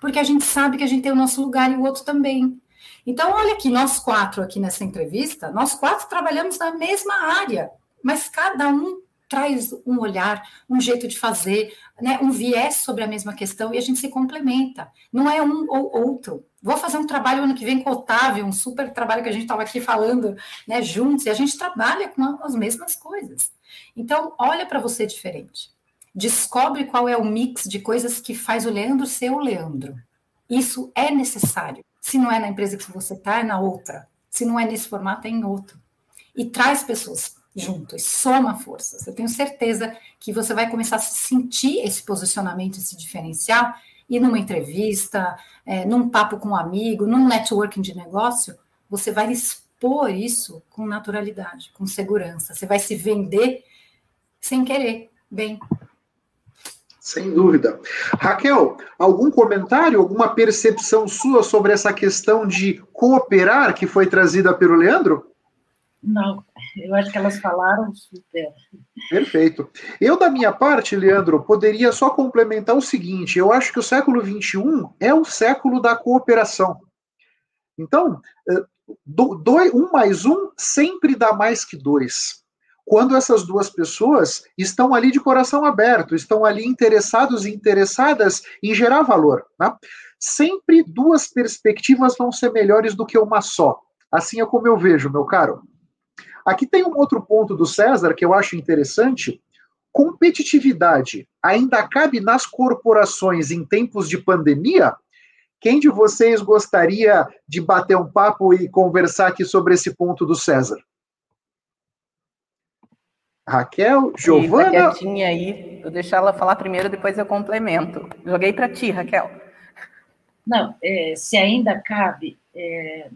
porque a gente sabe que a gente tem o nosso lugar e o outro também. Então, olha aqui, nós quatro aqui nessa entrevista, nós quatro trabalhamos na mesma área, mas cada um traz um olhar, um jeito de fazer, né, um viés sobre a mesma questão e a gente se complementa. Não é um ou outro. Vou fazer um trabalho ano que vem com o Otávio, um super trabalho que a gente estava aqui falando né, juntos, e a gente trabalha com as mesmas coisas. Então, olha para você diferente. Descobre qual é o mix de coisas que faz o Leandro ser o Leandro. Isso é necessário. Se não é na empresa que você está, é na outra. Se não é nesse formato, é em outro. E traz pessoas juntos, soma forças. Eu tenho certeza que você vai começar a sentir esse posicionamento, esse diferencial, e numa entrevista, é, num papo com um amigo, num networking de negócio, você vai expor isso com naturalidade, com segurança. Você vai se vender sem querer, bem. Sem dúvida. Raquel, algum comentário, alguma percepção sua sobre essa questão de cooperar que foi trazida pelo Leandro? Não, eu acho que elas falaram super. Perfeito. Eu, da minha parte, Leandro, poderia só complementar o seguinte: eu acho que o século XXI é o século da cooperação. Então, eh, dois, um mais um sempre dá mais que dois quando essas duas pessoas estão ali de coração aberto, estão ali interessados e interessadas em gerar valor. Né? Sempre duas perspectivas vão ser melhores do que uma só. Assim é como eu vejo, meu caro. Aqui tem um outro ponto do César que eu acho interessante. Competitividade ainda cabe nas corporações em tempos de pandemia? Quem de vocês gostaria de bater um papo e conversar aqui sobre esse ponto do César? Raquel, Giovana. Tá quietinha aí, vou deixar ela falar primeiro, depois eu complemento. Joguei para ti, Raquel. Não, é, se ainda cabe, é,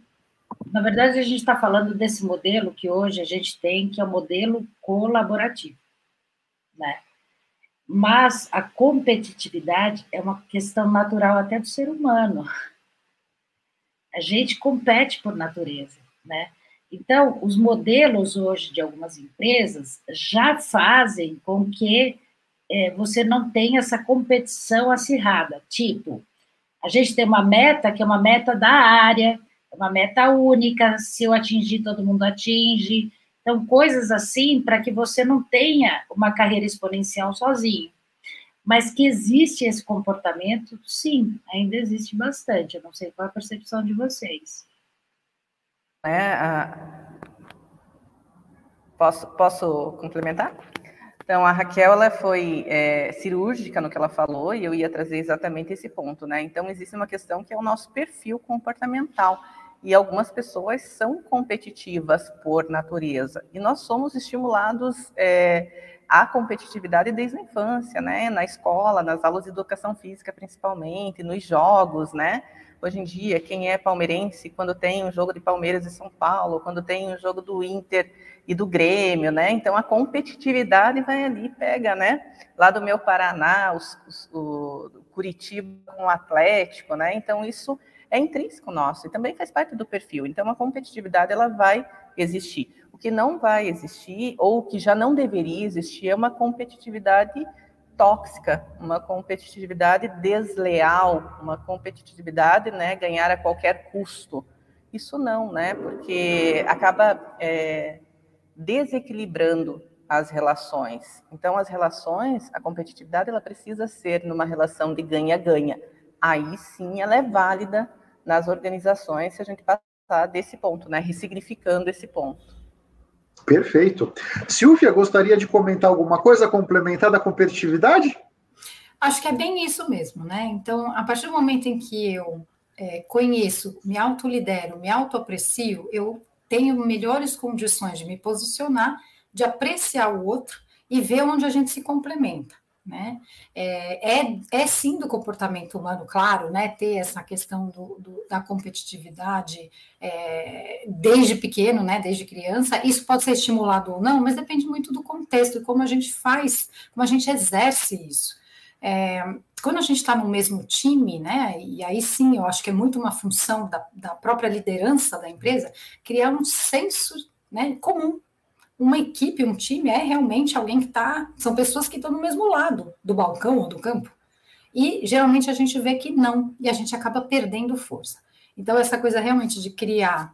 na verdade a gente está falando desse modelo que hoje a gente tem, que é o modelo colaborativo, né? Mas a competitividade é uma questão natural até do ser humano. A gente compete por natureza, né? Então, os modelos hoje de algumas empresas já fazem com que é, você não tenha essa competição acirrada. Tipo, a gente tem uma meta que é uma meta da área, é uma meta única, se eu atingir, todo mundo atinge. Então, coisas assim para que você não tenha uma carreira exponencial sozinho. Mas que existe esse comportamento, sim, ainda existe bastante. Eu não sei qual é a percepção de vocês. Né? Posso, posso complementar? Então, a Raquel ela foi é, cirúrgica no que ela falou, e eu ia trazer exatamente esse ponto, né? Então, existe uma questão que é o nosso perfil comportamental, e algumas pessoas são competitivas por natureza, e nós somos estimulados é, à competitividade desde a infância, né? Na escola, nas aulas de educação física, principalmente, nos jogos, né? Hoje em dia, quem é palmeirense, quando tem um jogo de Palmeiras e São Paulo, quando tem um jogo do Inter e do Grêmio, né? Então a competitividade vai ali, pega, né? Lá do meu Paraná, os, os, o Curitiba com o Atlético, né? Então isso é intrínseco nosso e também faz parte do perfil. Então a competitividade ela vai existir. O que não vai existir ou que já não deveria existir é uma competitividade tóxica, uma competitividade desleal, uma competitividade, né, ganhar a qualquer custo. Isso não, né, porque acaba é, desequilibrando as relações. Então, as relações, a competitividade, ela precisa ser numa relação de ganha-ganha. Aí sim, ela é válida nas organizações se a gente passar desse ponto, né, ressignificando esse ponto. Perfeito. Silvia, gostaria de comentar alguma coisa complementar da competitividade? Acho que é bem isso mesmo, né? Então, a partir do momento em que eu é, conheço, me autolidero, me autoaprecio, eu tenho melhores condições de me posicionar, de apreciar o outro e ver onde a gente se complementa. Né? É, é, é, sim do comportamento humano, claro, né? ter essa questão do, do, da competitividade é, desde pequeno, né? desde criança. Isso pode ser estimulado ou não, mas depende muito do contexto e como a gente faz, como a gente exerce isso. é, quando a gente está no mesmo time, né, e aí sim eu acho que é muito uma função da, da própria liderança da empresa, criar um senso né, comum. Uma equipe, um time é realmente alguém que está. São pessoas que estão no mesmo lado do balcão ou do campo. E geralmente a gente vê que não, e a gente acaba perdendo força. Então, essa coisa realmente de criar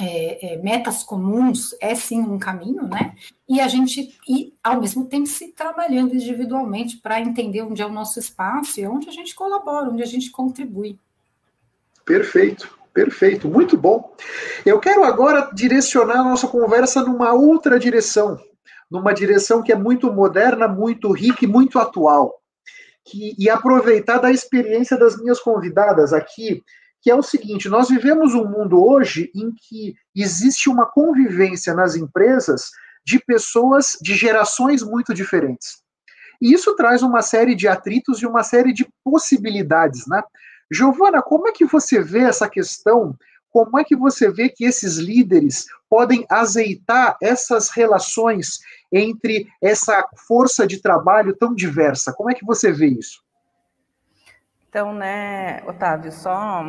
é, é, metas comuns é sim um caminho, né? E a gente, e ao mesmo tempo, se trabalhando individualmente para entender onde é o nosso espaço e onde a gente colabora, onde a gente contribui. Perfeito, perfeito, muito bom. Eu quero agora direcionar a nossa conversa numa outra direção, numa direção que é muito moderna, muito rica e muito atual. Que, e aproveitar da experiência das minhas convidadas aqui, que é o seguinte: nós vivemos um mundo hoje em que existe uma convivência nas empresas de pessoas de gerações muito diferentes. E isso traz uma série de atritos e uma série de possibilidades, né? Giovana, como é que você vê essa questão? Como é que você vê que esses líderes podem azeitar essas relações entre essa força de trabalho tão diversa? Como é que você vê isso? Então, né, Otávio, só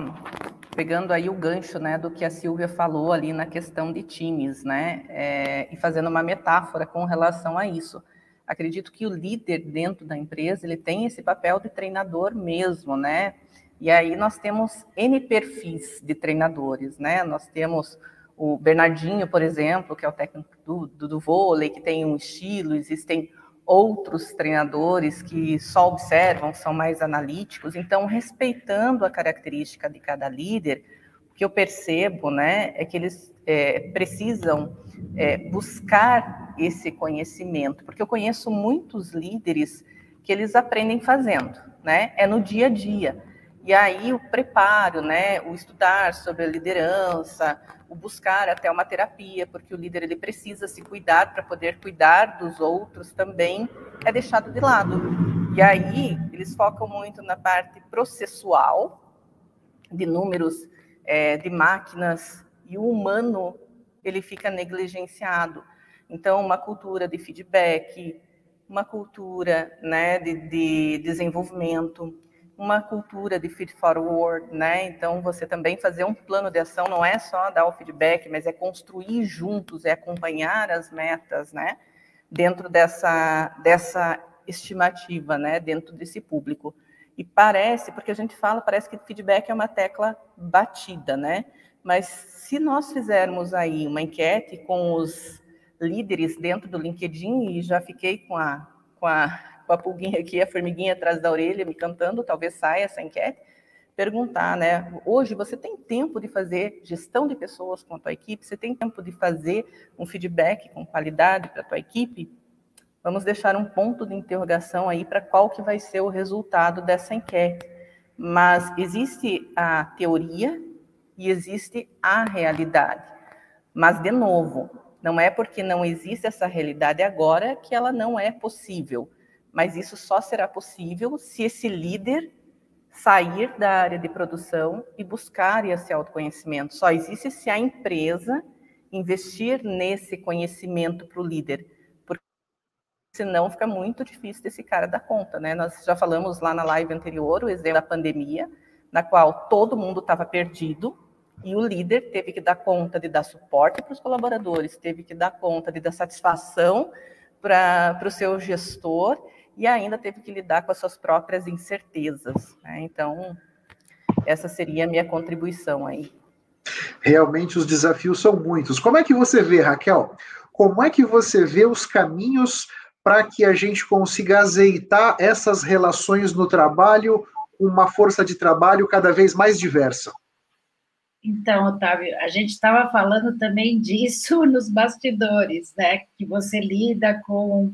pegando aí o gancho, né, do que a Silvia falou ali na questão de times, né, é, e fazendo uma metáfora com relação a isso. Acredito que o líder dentro da empresa, ele tem esse papel de treinador mesmo, né, e aí nós temos N perfis de treinadores, né, nós temos o Bernardinho, por exemplo, que é o técnico do, do, do vôlei, que tem um estilo, existem outros treinadores que só observam, são mais analíticos. Então, respeitando a característica de cada líder, o que eu percebo, né, é que eles é, precisam é, buscar esse conhecimento, porque eu conheço muitos líderes que eles aprendem fazendo, né? É no dia a dia. E aí o preparo, né, o estudar sobre a liderança, o buscar até uma terapia, porque o líder ele precisa se cuidar para poder cuidar dos outros também, é deixado de lado. E aí eles focam muito na parte processual, de números, é, de máquinas, e o humano ele fica negligenciado. Então, uma cultura de feedback, uma cultura né, de, de desenvolvimento, uma cultura de feed forward, né? Então, você também fazer um plano de ação não é só dar o feedback, mas é construir juntos, é acompanhar as metas, né? Dentro dessa, dessa estimativa, né? Dentro desse público. E parece, porque a gente fala, parece que feedback é uma tecla batida, né? Mas se nós fizermos aí uma enquete com os líderes dentro do LinkedIn, e já fiquei com a, com a com a pulguinha aqui, a formiguinha atrás da orelha, me cantando, talvez saia essa enquete, perguntar, né? Hoje você tem tempo de fazer gestão de pessoas com a tua equipe? Você tem tempo de fazer um feedback com qualidade para a tua equipe? Vamos deixar um ponto de interrogação aí para qual que vai ser o resultado dessa enquete. Mas existe a teoria e existe a realidade. Mas, de novo, não é porque não existe essa realidade agora que ela não é possível mas isso só será possível se esse líder sair da área de produção e buscar esse autoconhecimento. Só existe se a empresa investir nesse conhecimento para o líder, porque senão fica muito difícil desse cara dar conta, né? Nós já falamos lá na live anterior o exemplo da pandemia, na qual todo mundo estava perdido e o líder teve que dar conta de dar suporte para os colaboradores, teve que dar conta de dar satisfação para o seu gestor e ainda teve que lidar com as suas próprias incertezas. Né? Então, essa seria a minha contribuição aí. Realmente os desafios são muitos. Como é que você vê, Raquel? Como é que você vê os caminhos para que a gente consiga azeitar essas relações no trabalho, uma força de trabalho cada vez mais diversa? Então, Otávio, a gente estava falando também disso nos bastidores, né? Que você lida com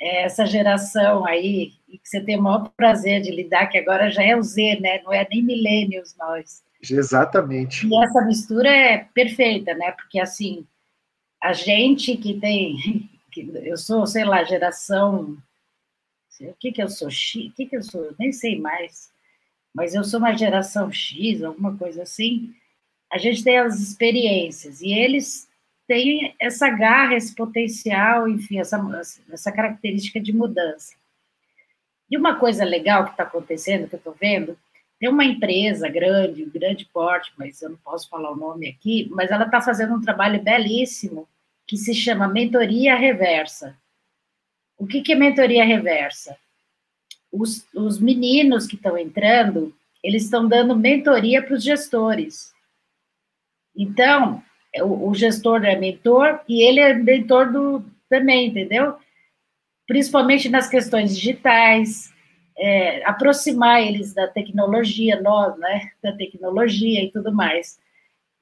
essa geração aí, e que você tem o maior prazer de lidar, que agora já é o Z, né? Não é nem milênios nós. Exatamente. E essa mistura é perfeita, né? Porque, assim, a gente que tem... Que eu sou, sei lá, geração... O que que eu sou? X? O que que eu sou? Eu nem sei mais. Mas eu sou uma geração X, alguma coisa assim. A gente tem as experiências. E eles tem essa garra, esse potencial, enfim, essa, essa característica de mudança. E uma coisa legal que está acontecendo, que eu estou vendo, tem uma empresa grande, grande porte, mas eu não posso falar o nome aqui, mas ela está fazendo um trabalho belíssimo que se chama Mentoria Reversa. O que, que é mentoria reversa? Os, os meninos que estão entrando, eles estão dando mentoria para os gestores. Então, o, gestor é mentor e ele é mentor do, também, entendeu? Principalmente nas questões digitais, é, aproximar eles da tecnologia, nós, né, da tecnologia e tudo mais.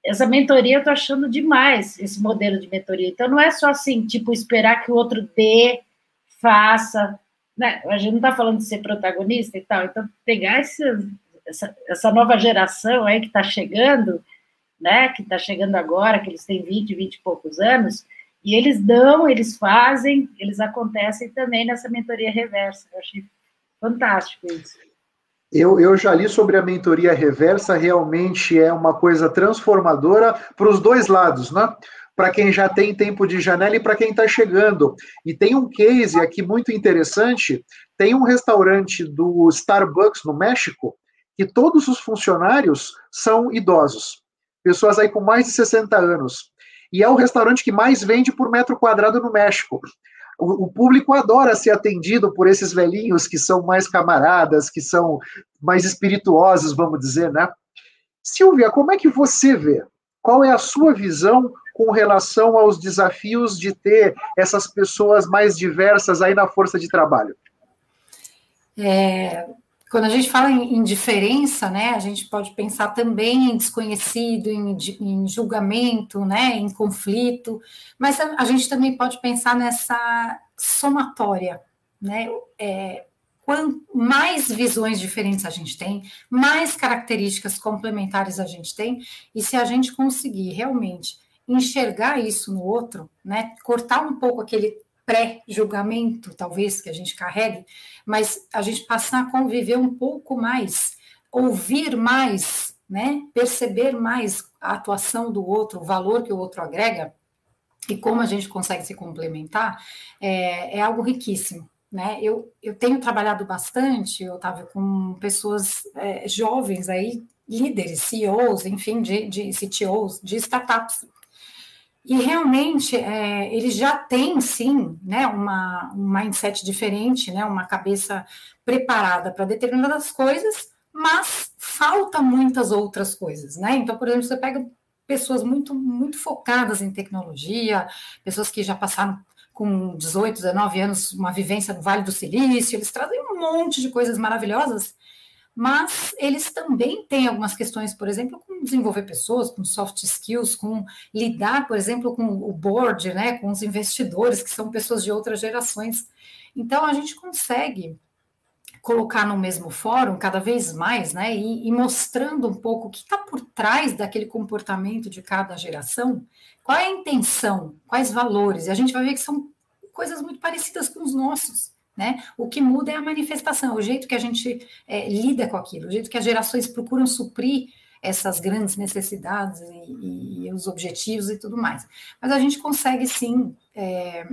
Essa mentoria eu estou achando demais, esse modelo de mentoria. Então, não é só assim, tipo, esperar que o outro dê, faça, né? A gente não está falando de ser protagonista e tal, então pegar esse, essa, essa nova geração aí que está chegando, né? Que está chegando agora, que eles têm 20, 20 e poucos anos, e eles dão, eles fazem, eles acontecem também nessa mentoria reversa. Eu achei fantástico isso. Eu, eu já li sobre a mentoria reversa, realmente é uma coisa transformadora para os dois lados, né? Para quem já tem tempo de janela e para quem está chegando. E tem um case aqui muito interessante: tem um restaurante do Starbucks no México que todos os funcionários são idosos, pessoas aí com mais de 60 anos. E é o restaurante que mais vende por metro quadrado no México o, público adora ser atendido por esses velhinhos que são mais camaradas, que são mais espirituosos, vamos dizer, né? Silvia, como é que você vê? Qual é a sua visão com relação aos desafios de ter essas pessoas mais diversas aí na força de trabalho? É, quando a gente fala em, em, diferença, né, a gente pode pensar também em desconhecido, em, em julgamento, né, em conflito, mas a, a, gente também pode pensar nessa somatória, né, é, quanto mais visões diferentes a gente tem, mais características complementares a gente tem, e se a gente conseguir realmente enxergar isso no outro, né, cortar um pouco aquele pré-julgamento, talvez, que a gente carregue, mas a gente passar a conviver um pouco mais, ouvir mais, né? perceber mais a atuação do outro, o valor que o outro agrega e como a gente consegue se complementar, é, é algo riquíssimo. Né? Eu, eu tenho trabalhado bastante, Otávio, com pessoas é, jovens aí, líderes, CEOs, enfim, de, de CTOs, de startups, e realmente é, eles já têm, sim, né, uma, um mindset diferente, né, uma cabeça preparada para determinadas coisas, mas falta muitas outras coisas. Né? Então, por exemplo, você pega pessoas muito, muito focadas em tecnologia, pessoas que já passaram com 18, 19 anos uma vivência no Vale do Silício, eles trazem um monte de coisas maravilhosas mas eles também têm algumas questões, por exemplo, com desenvolver pessoas, com soft skills, com lidar, por exemplo, com o board, né, com os investidores, que são pessoas de outras gerações. Então, a gente consegue colocar no mesmo fórum cada vez mais, né, e, e mostrando um pouco o que está por trás daquele comportamento de cada geração, qual é a intenção, quais valores, e a gente vai ver que são coisas muito parecidas com os nossos. Né? O que muda é a manifestação, o jeito que a gente é, lida com aquilo, o jeito que as gerações procuram suprir essas grandes necessidades e, e os objetivos e tudo mais. Mas a gente consegue sim é,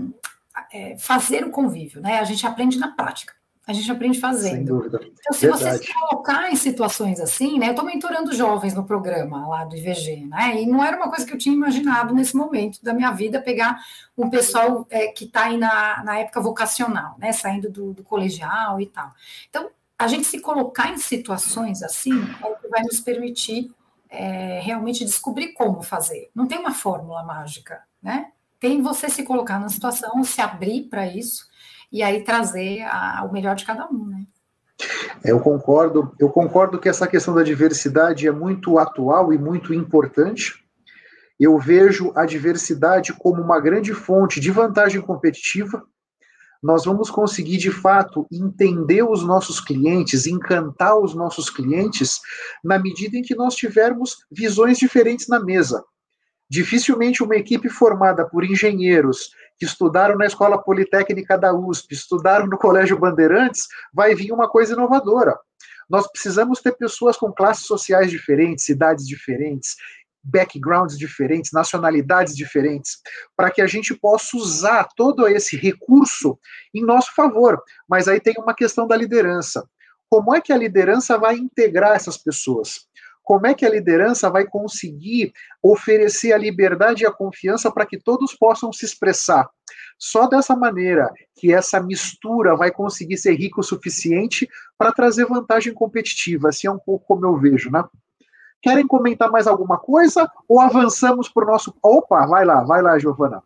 é, fazer o convívio, né? A gente aprende na prática. A gente aprende fazendo. Sem dúvida. Então, se Verdade. você se colocar em situações assim, né? Eu estou mentorando jovens no programa lá do IVG, né? E não era uma coisa que eu tinha imaginado nesse momento da minha vida, pegar um pessoal é, que está aí na, na época vocacional, né? Saindo do, do colegial e tal. Então, a gente se colocar em situações assim é o que vai nos permitir é, realmente descobrir como fazer. Não tem uma fórmula mágica, né? Tem você se colocar na situação, se abrir para isso e aí trazer a, o melhor de cada um, né? Eu concordo, eu concordo que essa questão da diversidade é muito atual e muito importante. Eu vejo a diversidade como uma grande fonte de vantagem competitiva. Nós vamos conseguir, de fato, entender os nossos clientes, encantar os nossos clientes, na medida em que nós tivermos visões diferentes na mesa. Dificilmente uma equipe formada por engenheiros que estudaram na Escola Politécnica da USP, estudaram no Colégio Bandeirantes, vai vir uma coisa inovadora. Nós precisamos ter pessoas com classes sociais diferentes, cidades diferentes, backgrounds diferentes, nacionalidades diferentes, para que a gente possa usar todo esse recurso em nosso favor. Mas aí tem uma questão da liderança. Como é que a liderança vai integrar essas pessoas? Como é que a liderança vai conseguir oferecer a liberdade e a confiança para que todos possam se expressar? Só dessa maneira que essa mistura vai conseguir ser rica o suficiente para trazer vantagem competitiva. Assim é um pouco como eu vejo, né? Querem comentar mais alguma coisa ou avançamos para o nosso. Opa, vai lá, vai lá, Giovana.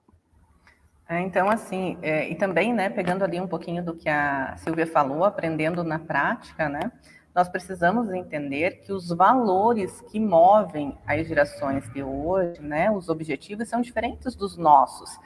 É, então, assim, é, e também, né, pegando ali um pouquinho do que a Silvia falou, aprendendo na prática, né, nós precisamos entender que os valores que movem as gerações de hoje, né, os objetivos são diferentes dos nossos.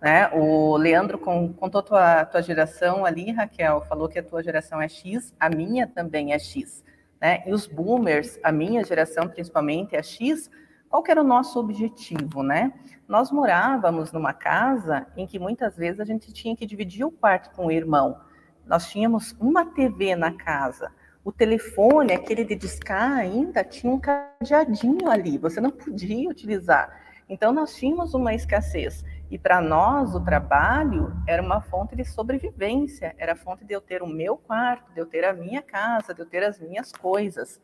Né? O Leandro contou tua, tua geração ali, Raquel, falou que a tua geração é X, a minha também é X. Né? E os boomers, a minha geração principalmente é X, qual era o nosso objetivo, né? Nós morávamos numa casa em que muitas vezes a gente tinha que dividir o quarto com o irmão. Nós tínhamos uma TV na casa. O telefone, aquele de discar ainda, tinha um cadeadinho ali, você não podia utilizar. Então nós tínhamos uma escassez. E para nós, o trabalho era uma fonte de sobrevivência, era a fonte de eu ter o meu quarto, de eu ter a minha casa, de eu ter as minhas coisas.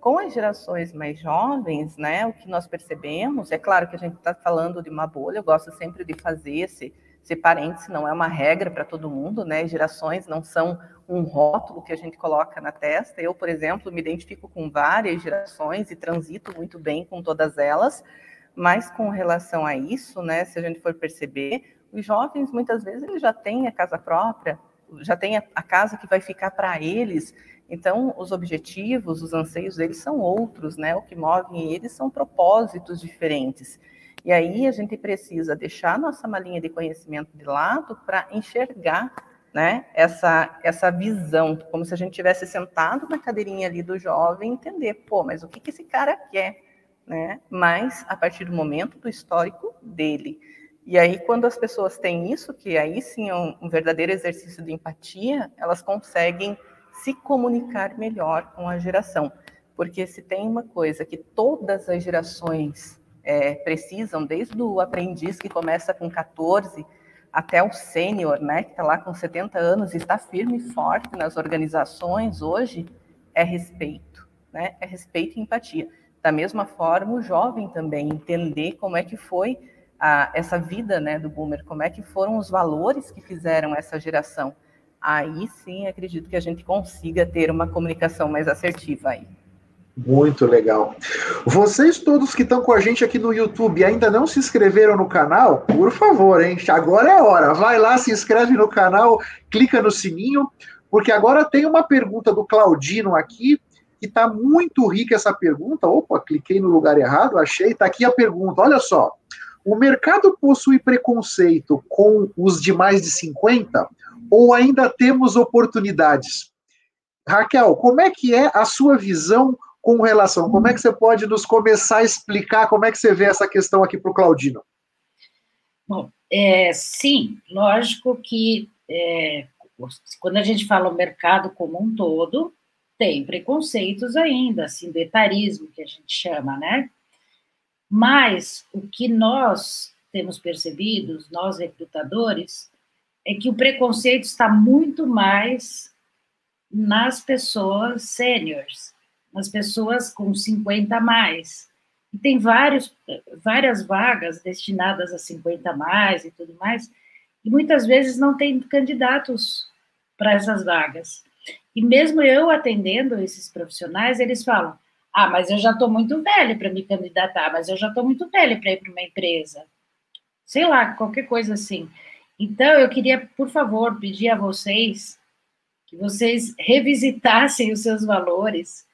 Com as gerações mais jovens, né, o que nós percebemos, é claro que a gente está falando de uma bolha, eu gosto sempre de fazer esse, esse parênteses, não é uma regra para todo mundo, né, gerações não são um rótulo que a gente coloca na testa. Eu, por exemplo, me identifico com várias gerações e transito muito bem com todas elas, mas com relação a isso, né, se a gente for perceber, os jovens muitas vezes eles já têm a casa própria, já têm a, casa que vai ficar para eles. Então, os objetivos, os anseios deles são outros, né? O que move eles são propósitos diferentes. E aí a gente precisa deixar nossa malinha de conhecimento de lado para enxergar né, essa, essa visão, como se a gente tivesse sentado na cadeirinha ali do jovem entender, pô, mas o que, que esse cara quer? né? Mas a partir do momento do histórico dele. E aí, quando as pessoas têm isso, que aí sim é um, um verdadeiro exercício de empatia, elas conseguem se comunicar melhor com a geração. Porque se tem uma coisa que todas as gerações é, precisam, desde o aprendiz que começa com 14 até o sênior, né, que está lá com 70 anos e está firme e forte nas organizações hoje, é respeito, né? É respeito e empatia. Da mesma forma, o jovem também entender como é que foi a, essa vida né, do boomer, como é que foram os valores que fizeram essa geração. Aí sim, acredito que a gente consiga ter uma comunicação mais assertiva aí. Muito legal. Vocês todos que estão com a gente aqui no YouTube ainda não se inscreveram no canal, por favor, hein? Agora é a hora. Vai lá, se inscreve no canal, clica no sininho, porque agora tem uma pergunta do Claudino aqui que está muito rica essa pergunta. Opa, cliquei no lugar errado, achei. Está aqui a pergunta. Olha só. O mercado possui preconceito com os de mais de 50 ou ainda temos oportunidades? Raquel, como é que é a sua visão com relação? Como é que você pode nos começar a explicar como é que você vê essa questão aqui para o Claudino? Bom, é, sim, lógico que é, quando a gente fala o mercado como um todo, tem preconceitos ainda, assim, do etarismo, que a gente chama, né? Mas o que nós temos percebido, nós recrutadores, é que o preconceito está muito mais nas pessoas sêniores, nas pessoas com 50 a mais. E tem vários, várias vagas destinadas a 50 a mais e tudo mais, e muitas vezes não tem candidatos para essas vagas. E mesmo eu atendendo esses profissionais, eles falam: ah, mas eu já estou muito velho para me candidatar, mas eu já estou muito velho para ir para uma empresa. Sei lá, qualquer coisa assim. Então, eu queria, por favor, pedir a vocês que vocês revisitassem os seus valores,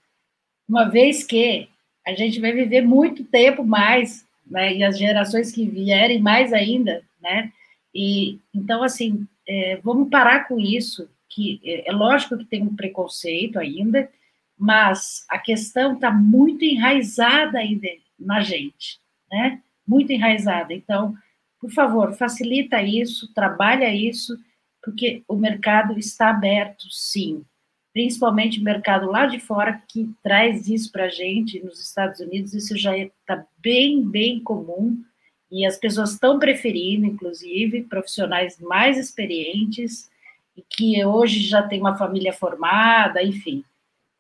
uma vez que a gente vai viver muito tempo mais, né, e as gerações que vierem mais ainda, né? E então, assim, é, vamos parar com isso que é, é lógico que tem um preconceito ainda, mas a questão está muito enraizada ainda na gente, né? Muito enraizada. Então, por favor, facilita isso, trabalha isso, porque o mercado está aberto, sim. Principalmente mercado lá de fora, que traz isso para a gente, nos Estados Unidos, isso já está bem, bem comum, e as pessoas estão preferindo, inclusive, profissionais mais experientes, e que hoje já tem uma família formada, enfim.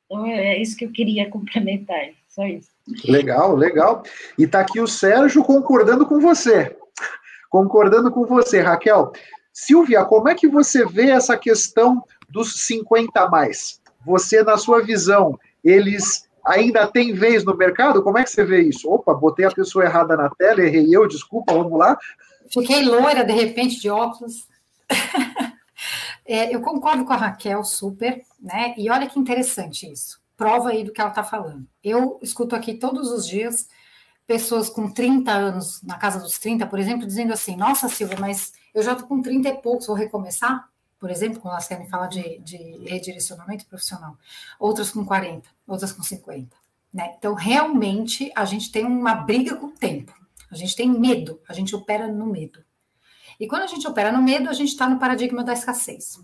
Então, é, é isso que eu queria complementar, só isso. Legal, legal. E está aqui o Sérgio concordando com você. Concordando com você, Raquel. Silvia, como é que você vê essa questão dos 50 a mais? Você, na sua visão, eles ainda têm vez no mercado? Como é que você vê isso? Opa, botei a pessoa errada na tela, errei eu, desculpa, vamos lá. Fiquei loira, de repente, de óculos. é, eu concordo com a Raquel, super, né? E olha que interessante isso. Prova aí do que ela está falando. Eu escuto aqui todos os dias pessoas com 30 anos, na casa dos 30, por exemplo, dizendo assim: Nossa, Silvia, mas eu já estou com 30 e poucos, vou recomeçar? Por exemplo, quando elas querem falar de, de redirecionamento profissional. Outras com 40, outras com 50. Né? Então, realmente, a gente tem uma briga com o tempo. A gente tem medo, a gente opera no medo. E quando a gente opera no medo, a gente está no paradigma da escassez.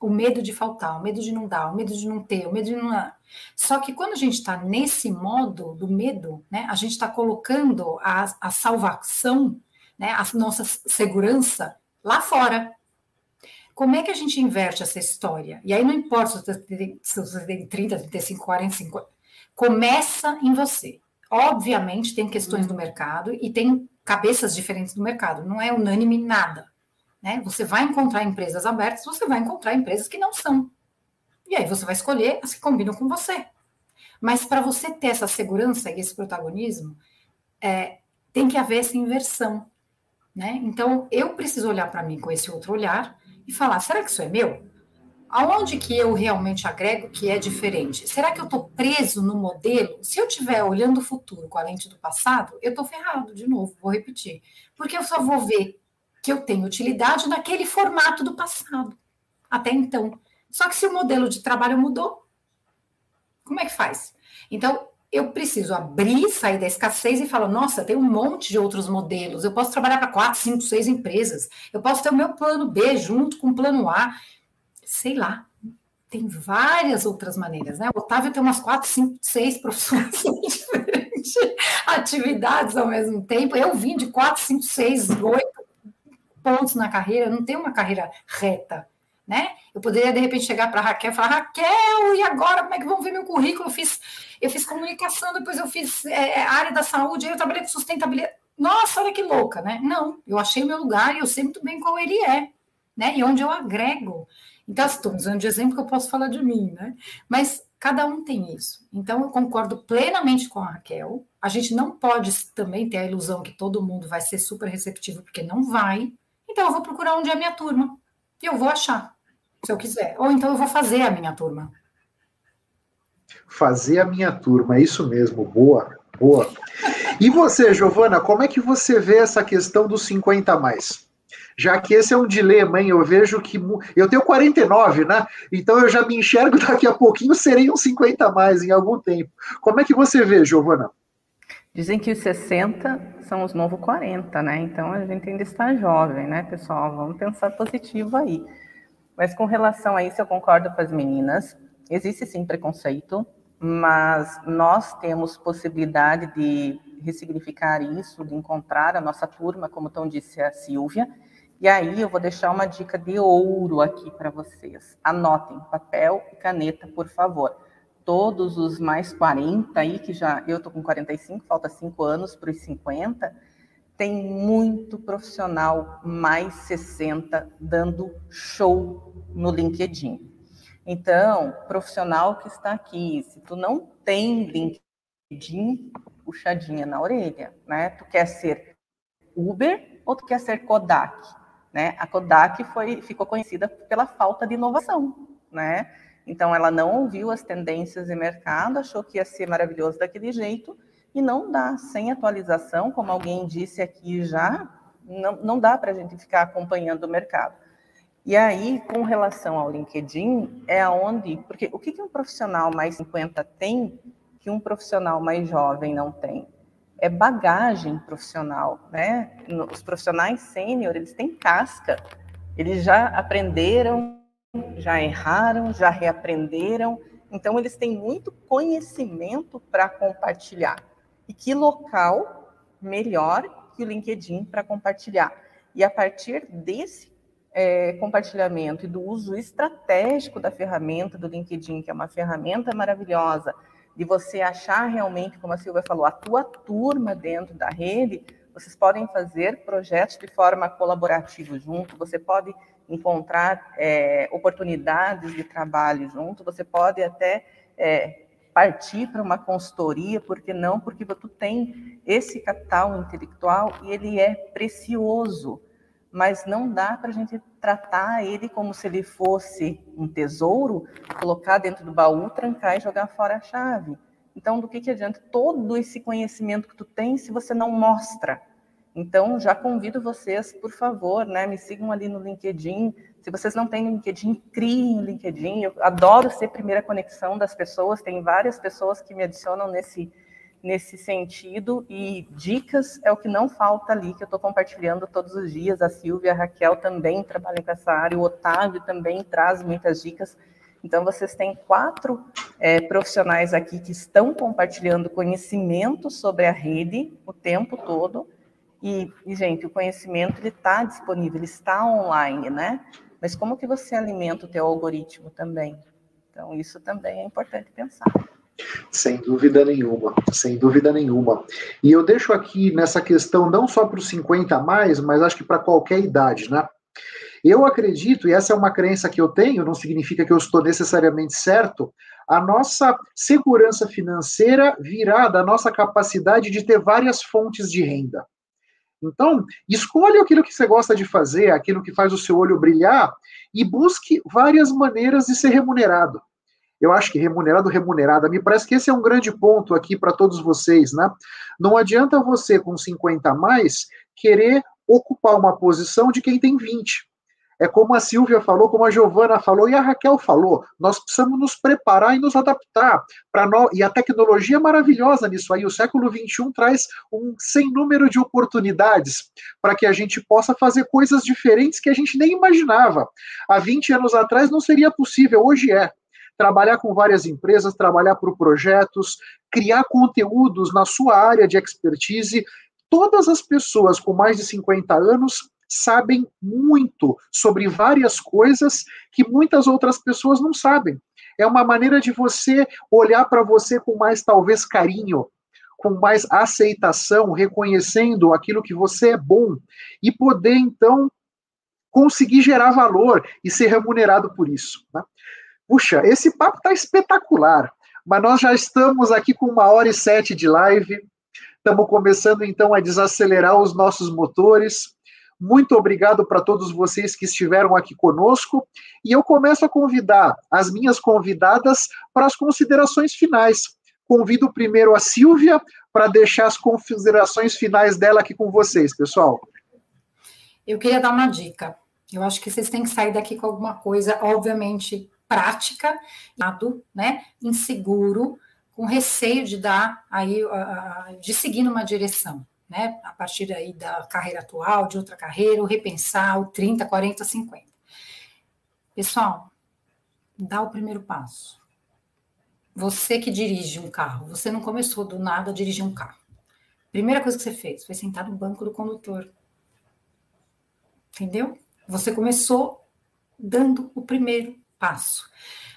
O medo de faltar, o medo de não dar, o medo de não ter, o medo de não. Só que quando a gente está nesse modo do medo, né, a gente está colocando a, a salvação né, a nossa segurança lá fora. Como é que a gente inverte essa história? E aí não importa se você tem, se você tem 30, 35, 40, 50. Começa em você. Obviamente, tem questões do mercado e tem cabeças diferentes do mercado. Não é unânime nada. Né? Você vai encontrar empresas abertas, você vai encontrar empresas que não são. E aí você vai escolher as que combinam com você. Mas para você ter essa segurança e esse protagonismo, é, tem que haver essa inversão. Né? Então, eu preciso olhar para mim com esse outro olhar e falar: será que isso é meu? Aonde que eu realmente agrego que é diferente? Será que eu estou preso no modelo? Se eu estiver olhando o futuro com a lente do passado, eu estou ferrado, de novo, vou repetir. Porque eu só vou ver que eu tenho utilidade naquele formato do passado, até então. Só que se o modelo de trabalho mudou, como é que faz? Então, eu preciso abrir, sair da escassez e falar: nossa, tem um monte de outros modelos. Eu posso trabalhar para quatro, cinco, seis empresas. Eu posso ter o meu plano B junto com o plano A. Sei lá. Tem várias outras maneiras, né? O Otávio tem umas quatro, cinco, seis profissões diferentes, atividades ao mesmo tempo. Eu vim de quatro, cinco, seis, oito pontos na carreira. Não tenho uma carreira reta né? Eu poderia, de repente, chegar para Raquel e falar, Raquel, e agora como é que vão ver meu currículo? Eu fiz, eu fiz comunicação, depois eu fiz é, é, área da saúde, aí eu trabalhei com sustentabilidade. Nossa, olha que louca, né? Não, eu achei meu lugar e eu sei muito bem qual ele é, né? E onde eu agrego. Então, estou usando de exemplo que eu posso falar de mim, né? Mas cada um tem isso. Então, eu concordo plenamente com a Raquel. A gente não pode também ter a ilusão que todo mundo vai ser super receptivo, porque não vai. Então, eu vou procurar onde é a minha turma. Eu vou achar, se eu quiser. Ou então eu vou fazer a minha turma. Fazer a minha turma, é isso mesmo, boa, boa. E você, Giovana, como é que você vê essa questão dos 50 a mais? Já que esse é um dilema, hein? Eu vejo que. Eu tenho 49, né? Então eu já me enxergo daqui a pouquinho, serei uns 50 a mais em algum tempo. Como é que você vê, Giovana? Dizem que os 60 são os novos 40, né? Então a gente ainda está jovem, né, pessoal? Vamos pensar positivo aí. Mas com relação a isso, eu concordo com as meninas. Existe sim preconceito, mas nós temos possibilidade de ressignificar isso, de encontrar a nossa turma, como tão disse a Silvia. E aí eu vou deixar uma dica de ouro aqui para vocês. Anotem papel e caneta, por favor todos os mais 40 aí, que já eu tô com 45, falta 5 anos para os 50, tem muito profissional mais 60 dando show no LinkedIn. Então, profissional que está aqui, se tu não tem LinkedIn, puxadinha na orelha, né? Tu quer ser Uber ou tu quer ser Kodak, né? A Kodak foi ficou conhecida pela falta de inovação, né? Então, ela não ouviu as tendências de mercado, achou que ia ser maravilhoso daquele jeito, e não dá, sem atualização, como alguém disse aqui já, não, não dá para a gente ficar acompanhando o mercado. E aí, com relação ao LinkedIn, é onde, porque o que, que um profissional mais 50 tem que um profissional mais jovem não tem? É bagagem profissional, né? Os profissionais sênior, eles têm casca, eles já aprenderam já erraram, já reaprenderam, então eles têm muito conhecimento para compartilhar. E que local melhor que o LinkedIn para compartilhar? E a partir desse é, compartilhamento e do uso estratégico da ferramenta do LinkedIn, que é uma ferramenta maravilhosa, de você achar realmente, como a Silvia falou, a tua turma dentro da rede, vocês podem fazer projetos de forma colaborativa junto, você pode encontrar é, oportunidades de trabalho junto, você pode até é, partir para uma consultoria, por que não? Porque tu tem esse capital intelectual e ele é precioso mas não dá para a gente tratar ele como se ele fosse um tesouro, colocar dentro do baú, trancar e jogar fora a chave. Então, do que, que adianta todo esse conhecimento que tu tem se você não mostra? Então, já convido vocês, por favor, né, me sigam ali no LinkedIn. Se vocês não têm LinkedIn, criem o LinkedIn. Eu adoro ser primeira conexão das pessoas. Tem várias pessoas que me adicionam nesse nesse sentido e dicas é o que não falta ali, que eu estou compartilhando todos os dias. A Silvia, a Raquel também trabalham com essa área, o Otávio também traz muitas dicas. Então, vocês têm quatro é, profissionais aqui que estão compartilhando conhecimento sobre a rede o tempo todo. E, e gente, o conhecimento ele está disponível, ele está online, né? Mas como que você alimenta o teu algoritmo também? Então, isso também é importante pensar. Sem dúvida nenhuma, sem dúvida nenhuma. E eu deixo aqui nessa questão não só para os 50 a mais, mas acho que para qualquer idade, né? Eu acredito, e essa é uma crença que eu tenho, não significa que eu estou necessariamente certo, a nossa segurança financeira virá da nossa capacidade de ter várias fontes de renda. Então, escolha aquilo que você gosta de fazer, aquilo que faz o seu olho brilhar, e busque várias maneiras de ser remunerado eu acho que remunerado, remunerada, me parece que esse é um grande ponto aqui para todos vocês, né? Não adianta você, com 50 a mais, querer ocupar uma posição de quem tem 20. É como a Silvia falou, como a Giovana falou e a Raquel falou, nós precisamos nos preparar e nos adaptar para nós. E a tecnologia é maravilhosa nisso aí. O século XXI traz um sem número de oportunidades para que a gente possa fazer coisas diferentes que a gente nem imaginava. Há 20 anos atrás não seria possível, hoje é trabalhar com várias empresas, trabalhar por projetos, criar conteúdos na sua área de expertise. Todas as pessoas com mais de 50 anos sabem muito sobre várias coisas que muitas outras pessoas não sabem. É uma maneira de você olhar para você com mais, talvez, carinho, com mais aceitação, reconhecendo aquilo que você é bom e poder, então, conseguir gerar valor e ser remunerado por isso. Né? Puxa, esse papo está espetacular, mas nós já estamos aqui com uma hora e sete de live, estamos começando então a desacelerar os nossos motores. Muito obrigado para todos vocês que estiveram aqui conosco. E eu começo a convidar as minhas convidadas para as considerações finais. Convido primeiro a Silvia para deixar as considerações finais dela aqui com vocês, pessoal. Eu queria dar uma dica. Eu acho que vocês têm que sair daqui com alguma coisa, obviamente, prática, né, inseguro, com receio de dar aí, de seguir numa direção, né, a partir aí da carreira atual, de outra carreira, ou repensar o 30, 40, 50. Pessoal, dá o primeiro passo. Você que dirige um carro, você não começou do nada a dirigir um carro. Primeira coisa que você fez foi sentar no banco do condutor. Entendeu? Você começou dando o primeiro passo.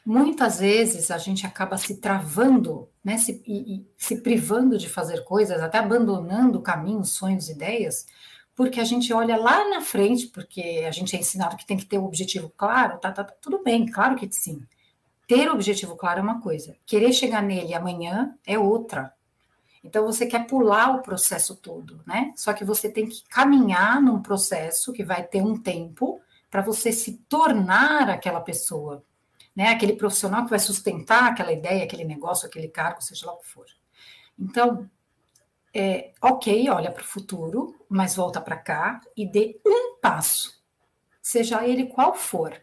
Muitas vezes a gente acaba se travando, né, se, e, e, se privando de fazer coisas, até abandonando caminhos, sonhos, ideias, porque a gente olha lá na frente, porque a gente é ensinado que tem que ter um objetivo claro, tá, tá, tá tudo bem, claro que sim. Ter o objetivo claro é uma coisa, querer chegar nele amanhã é outra. Então você quer pular o processo todo, né? Só que você tem que caminhar num processo que vai ter um tempo para você se tornar aquela pessoa, né? Aquele profissional que vai sustentar aquela ideia, aquele negócio, aquele cargo, seja lá o que for. Então, é, ok, olha para o futuro, mas volta para cá e dê um passo, seja ele qual for.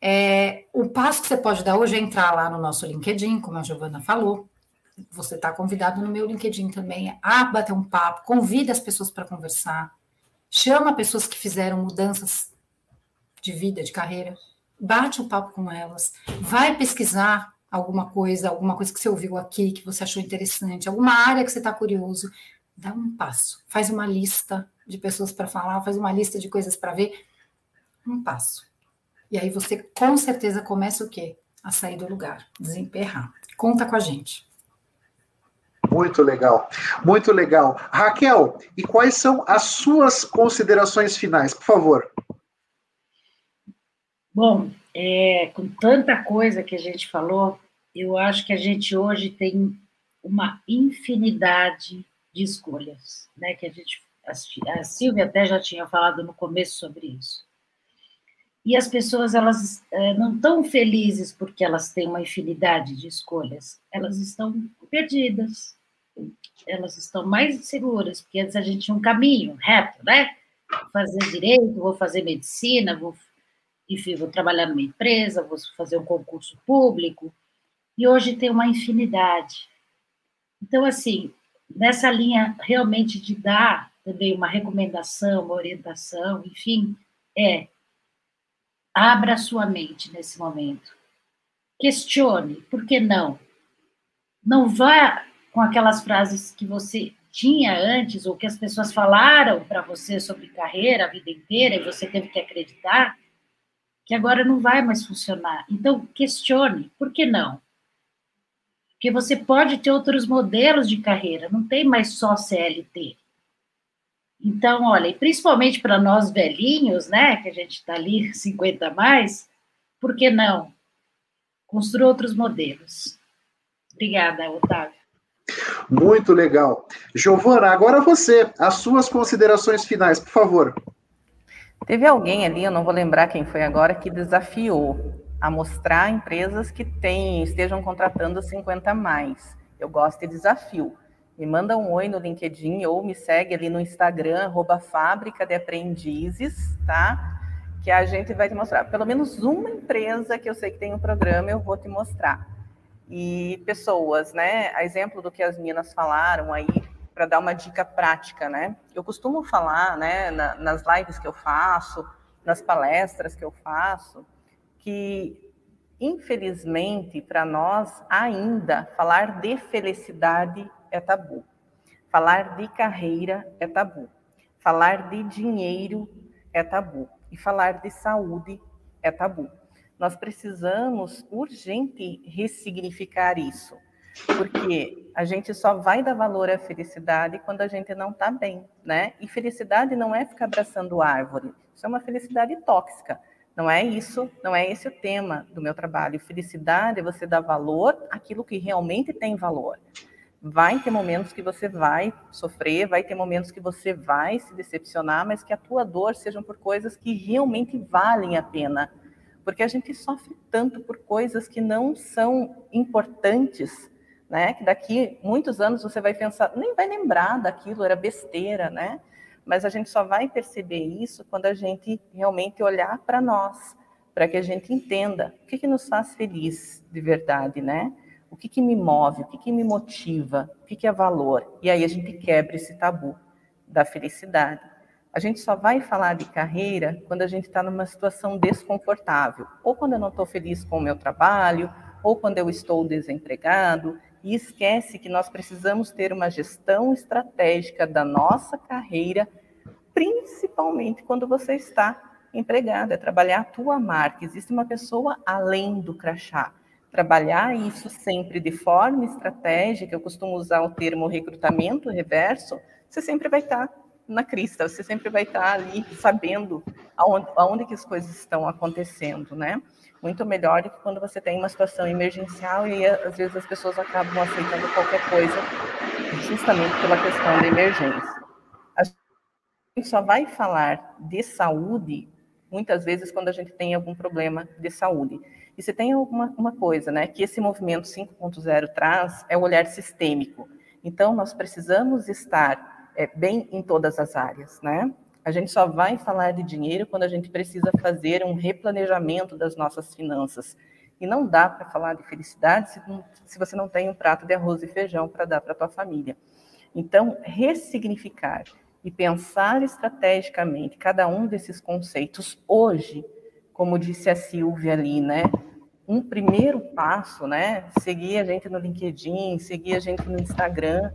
É, o passo que você pode dar hoje é entrar lá no nosso LinkedIn, como a Giovana falou. Você está convidado no meu LinkedIn também a bater um papo, convida as pessoas para conversar, chama pessoas que fizeram mudanças de vida, de carreira, bate um papo com elas, vai pesquisar alguma coisa, alguma coisa que você ouviu aqui, que você achou interessante, alguma área que você está curioso, dá um passo, faz uma lista de pessoas para falar, faz uma lista de coisas para ver, um passo. E aí você com certeza começa o quê? A sair do lugar, desemperrar. Conta com a gente. Muito legal, muito legal. Raquel, e quais são as suas considerações finais, por favor? Bom, é, com tanta coisa que a gente falou, eu acho que a gente hoje tem uma infinidade de escolhas, né? Que a gente, a Silvia até já tinha falado no começo sobre isso. E as pessoas elas é, não estão felizes porque elas têm uma infinidade de escolhas, elas estão perdidas, elas estão mais seguras, porque antes a gente tinha um caminho reto, né? Vou fazer direito, vou fazer medicina, vou enfim, vou trabalhar numa empresa, vou fazer um concurso público, e hoje tem uma infinidade. Então, assim, nessa linha realmente de dar também uma recomendação, uma orientação, enfim, é abra sua mente nesse momento. Questione, por que não? Não vá com aquelas frases que você tinha antes ou que as pessoas falaram para você sobre carreira a vida inteira e você teve que acreditar que agora não vai mais funcionar. Então, questione, por que não? Porque você pode ter outros modelos de carreira, não tem mais só CLT. Então, olha, e principalmente para nós velhinhos, né, que a gente está ali 50 a mais, por que não? Construa outros modelos. Obrigada, Otávio. Muito legal. Giovana, agora você, as suas considerações finais, por favor. Teve alguém ali, eu não vou lembrar quem foi agora, que desafiou a mostrar empresas que têm, estejam contratando 50 mais. Eu gosto de desafio. Me manda um oi no LinkedIn ou me segue ali no Instagram, arroba Fábrica de Aprendizes, tá? Que a gente vai te mostrar. Pelo menos uma empresa que eu sei que tem um programa, eu vou te mostrar. E pessoas, né? A exemplo do que as meninas falaram aí, para dar uma dica prática, né? Eu costumo falar, né, na, nas lives que eu faço, nas palestras que eu faço, que infelizmente para nós ainda falar de felicidade é tabu. Falar de carreira é tabu. Falar de dinheiro é tabu. E falar de saúde é tabu. Nós precisamos urgente ressignificar isso porque a gente só vai dar valor à felicidade quando a gente não está bem, né? E felicidade não é ficar abraçando árvore, isso é uma felicidade tóxica. Não é isso, não é esse o tema do meu trabalho. Felicidade é você dar valor àquilo que realmente tem valor. Vai ter momentos que você vai sofrer, vai ter momentos que você vai se decepcionar, mas que a tua dor sejam por coisas que realmente valem a pena. Porque a gente sofre tanto por coisas que não são importantes, né? Que daqui muitos anos você vai pensar, nem vai lembrar daquilo, era besteira, né? Mas a gente só vai perceber isso quando a gente realmente olhar para nós, para que a gente entenda o que, que nos faz feliz de verdade, né? O que, que me move, o que, que me motiva, o que, que é valor. E aí a gente quebra esse tabu da felicidade. A gente só vai falar de carreira quando a gente está numa situação desconfortável, ou quando eu não estou feliz com o meu trabalho, ou quando eu estou desempregado, e esquece que nós precisamos ter uma gestão estratégica da nossa carreira, principalmente quando você está empregado, é trabalhar a tua marca. Existe uma pessoa além do crachá. Trabalhar isso sempre de forma estratégica, eu costumo usar o termo recrutamento reverso, você sempre vai estar na crista, você sempre vai estar ali sabendo aonde, aonde que as coisas estão acontecendo, né? muito melhor do que quando você tem uma situação emergencial e às vezes as pessoas acabam aceitando qualquer coisa justamente pela questão da emergência. A gente só vai falar de saúde muitas vezes quando a gente tem algum problema de saúde. E se tem alguma uma coisa, né, que esse movimento 5.0 traz é o olhar sistêmico. Então nós precisamos estar é, bem em todas as áreas, né? A gente só vai falar de dinheiro quando a gente precisa fazer um replanejamento das nossas finanças. E não dá para falar de felicidade se, se, você não tem um prato de arroz e feijão para dar para a tua família. Então, ressignificar e pensar estrategicamente cada um desses conceitos hoje como disse a Silvia ali, né? Um primeiro passo, né? Seguir a gente no LinkedIn, seguir a gente no Instagram,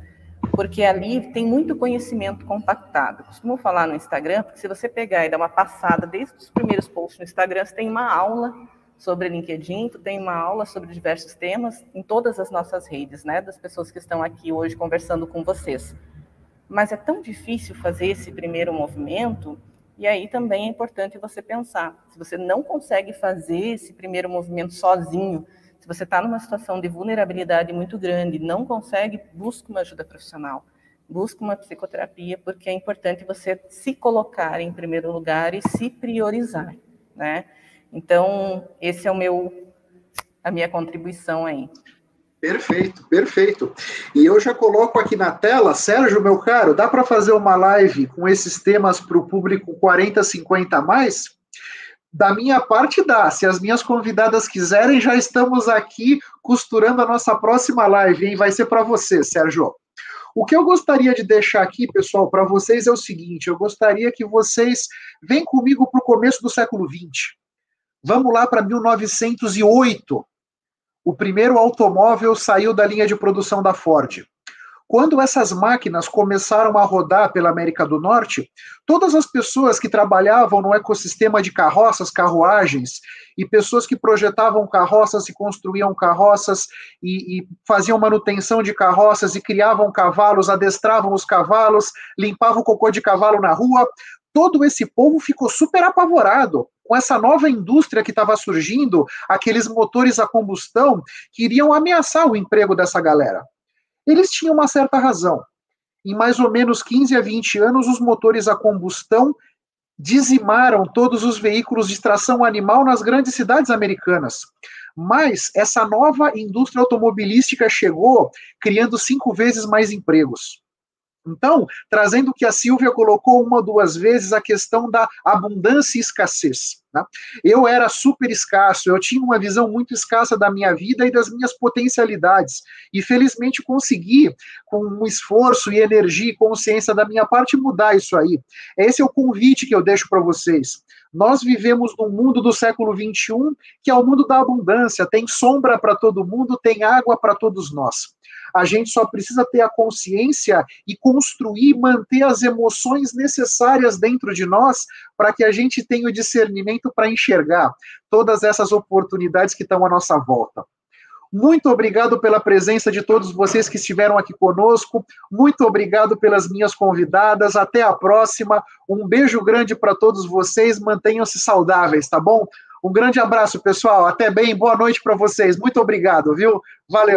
porque ali tem muito conhecimento compactado. Costumo falar no Instagram, porque se você pegar e dar uma passada desde os primeiros posts no Instagram, você tem uma aula sobre LinkedIn, tu tem uma aula sobre diversos temas em todas as nossas redes, né, das pessoas que estão aqui hoje conversando com vocês. Mas é tão difícil fazer esse primeiro movimento, e aí também é importante você pensar, se você não consegue fazer esse primeiro movimento sozinho, se você está numa situação de vulnerabilidade muito grande, não consegue, busque uma ajuda profissional, busque uma psicoterapia, porque é importante você se colocar em primeiro lugar e se priorizar, né? Então, esse é o meu, a minha contribuição aí. Perfeito, perfeito. E eu já coloco aqui na tela, Sérgio, meu caro, dá para fazer uma live com esses temas para o público 40, 50 a mais? Da minha parte, dá. Se as minhas convidadas quiserem, já estamos aqui costurando a nossa próxima live, hein? Vai ser para você, Sérgio. O que eu gostaria de deixar aqui, pessoal, para vocês é o seguinte: eu gostaria que vocês venham comigo para o começo do século XX. Vamos lá para 1908. O primeiro automóvel saiu da linha de produção da Ford. Quando essas máquinas começaram a rodar pela América do Norte, todas as pessoas que trabalhavam no ecossistema de carroças, carruagens, e pessoas que projetavam carroças e construíam carroças e, e faziam manutenção de carroças e criavam cavalos, adestravam os cavalos, limpavam o cocô de cavalo na rua, todo esse povo ficou super apavorado com essa nova indústria que estava surgindo, aqueles motores a combustão que iriam ameaçar o emprego dessa galera. Eles tinham uma certa razão. Em mais ou menos 15 a 20 anos, os motores a combustão dizimaram todos os veículos de tração animal nas grandes cidades americanas. Mas essa nova indústria automobilística chegou, criando cinco vezes mais empregos. Então, trazendo o que a Silvia colocou uma ou duas vezes, a questão da abundância e escassez. Né? Eu era super escasso, eu tinha uma visão muito escassa da minha vida e das minhas potencialidades. E felizmente consegui, com um esforço e energia e consciência da minha parte, mudar isso aí. Esse é o convite que eu deixo para vocês. Nós vivemos num mundo do século XXI que é o mundo da abundância, tem sombra para todo mundo, tem água para todos nós. A gente só precisa ter a consciência e construir, manter as emoções necessárias dentro de nós para que a gente tenha o discernimento para enxergar todas essas oportunidades que estão à nossa volta. Muito obrigado pela presença de todos vocês que estiveram aqui conosco. Muito obrigado pelas minhas convidadas. Até a próxima. Um beijo grande para todos vocês. Mantenham-se saudáveis, tá bom? Um grande abraço, pessoal. Até bem. Boa noite para vocês. Muito obrigado, viu? Valeu.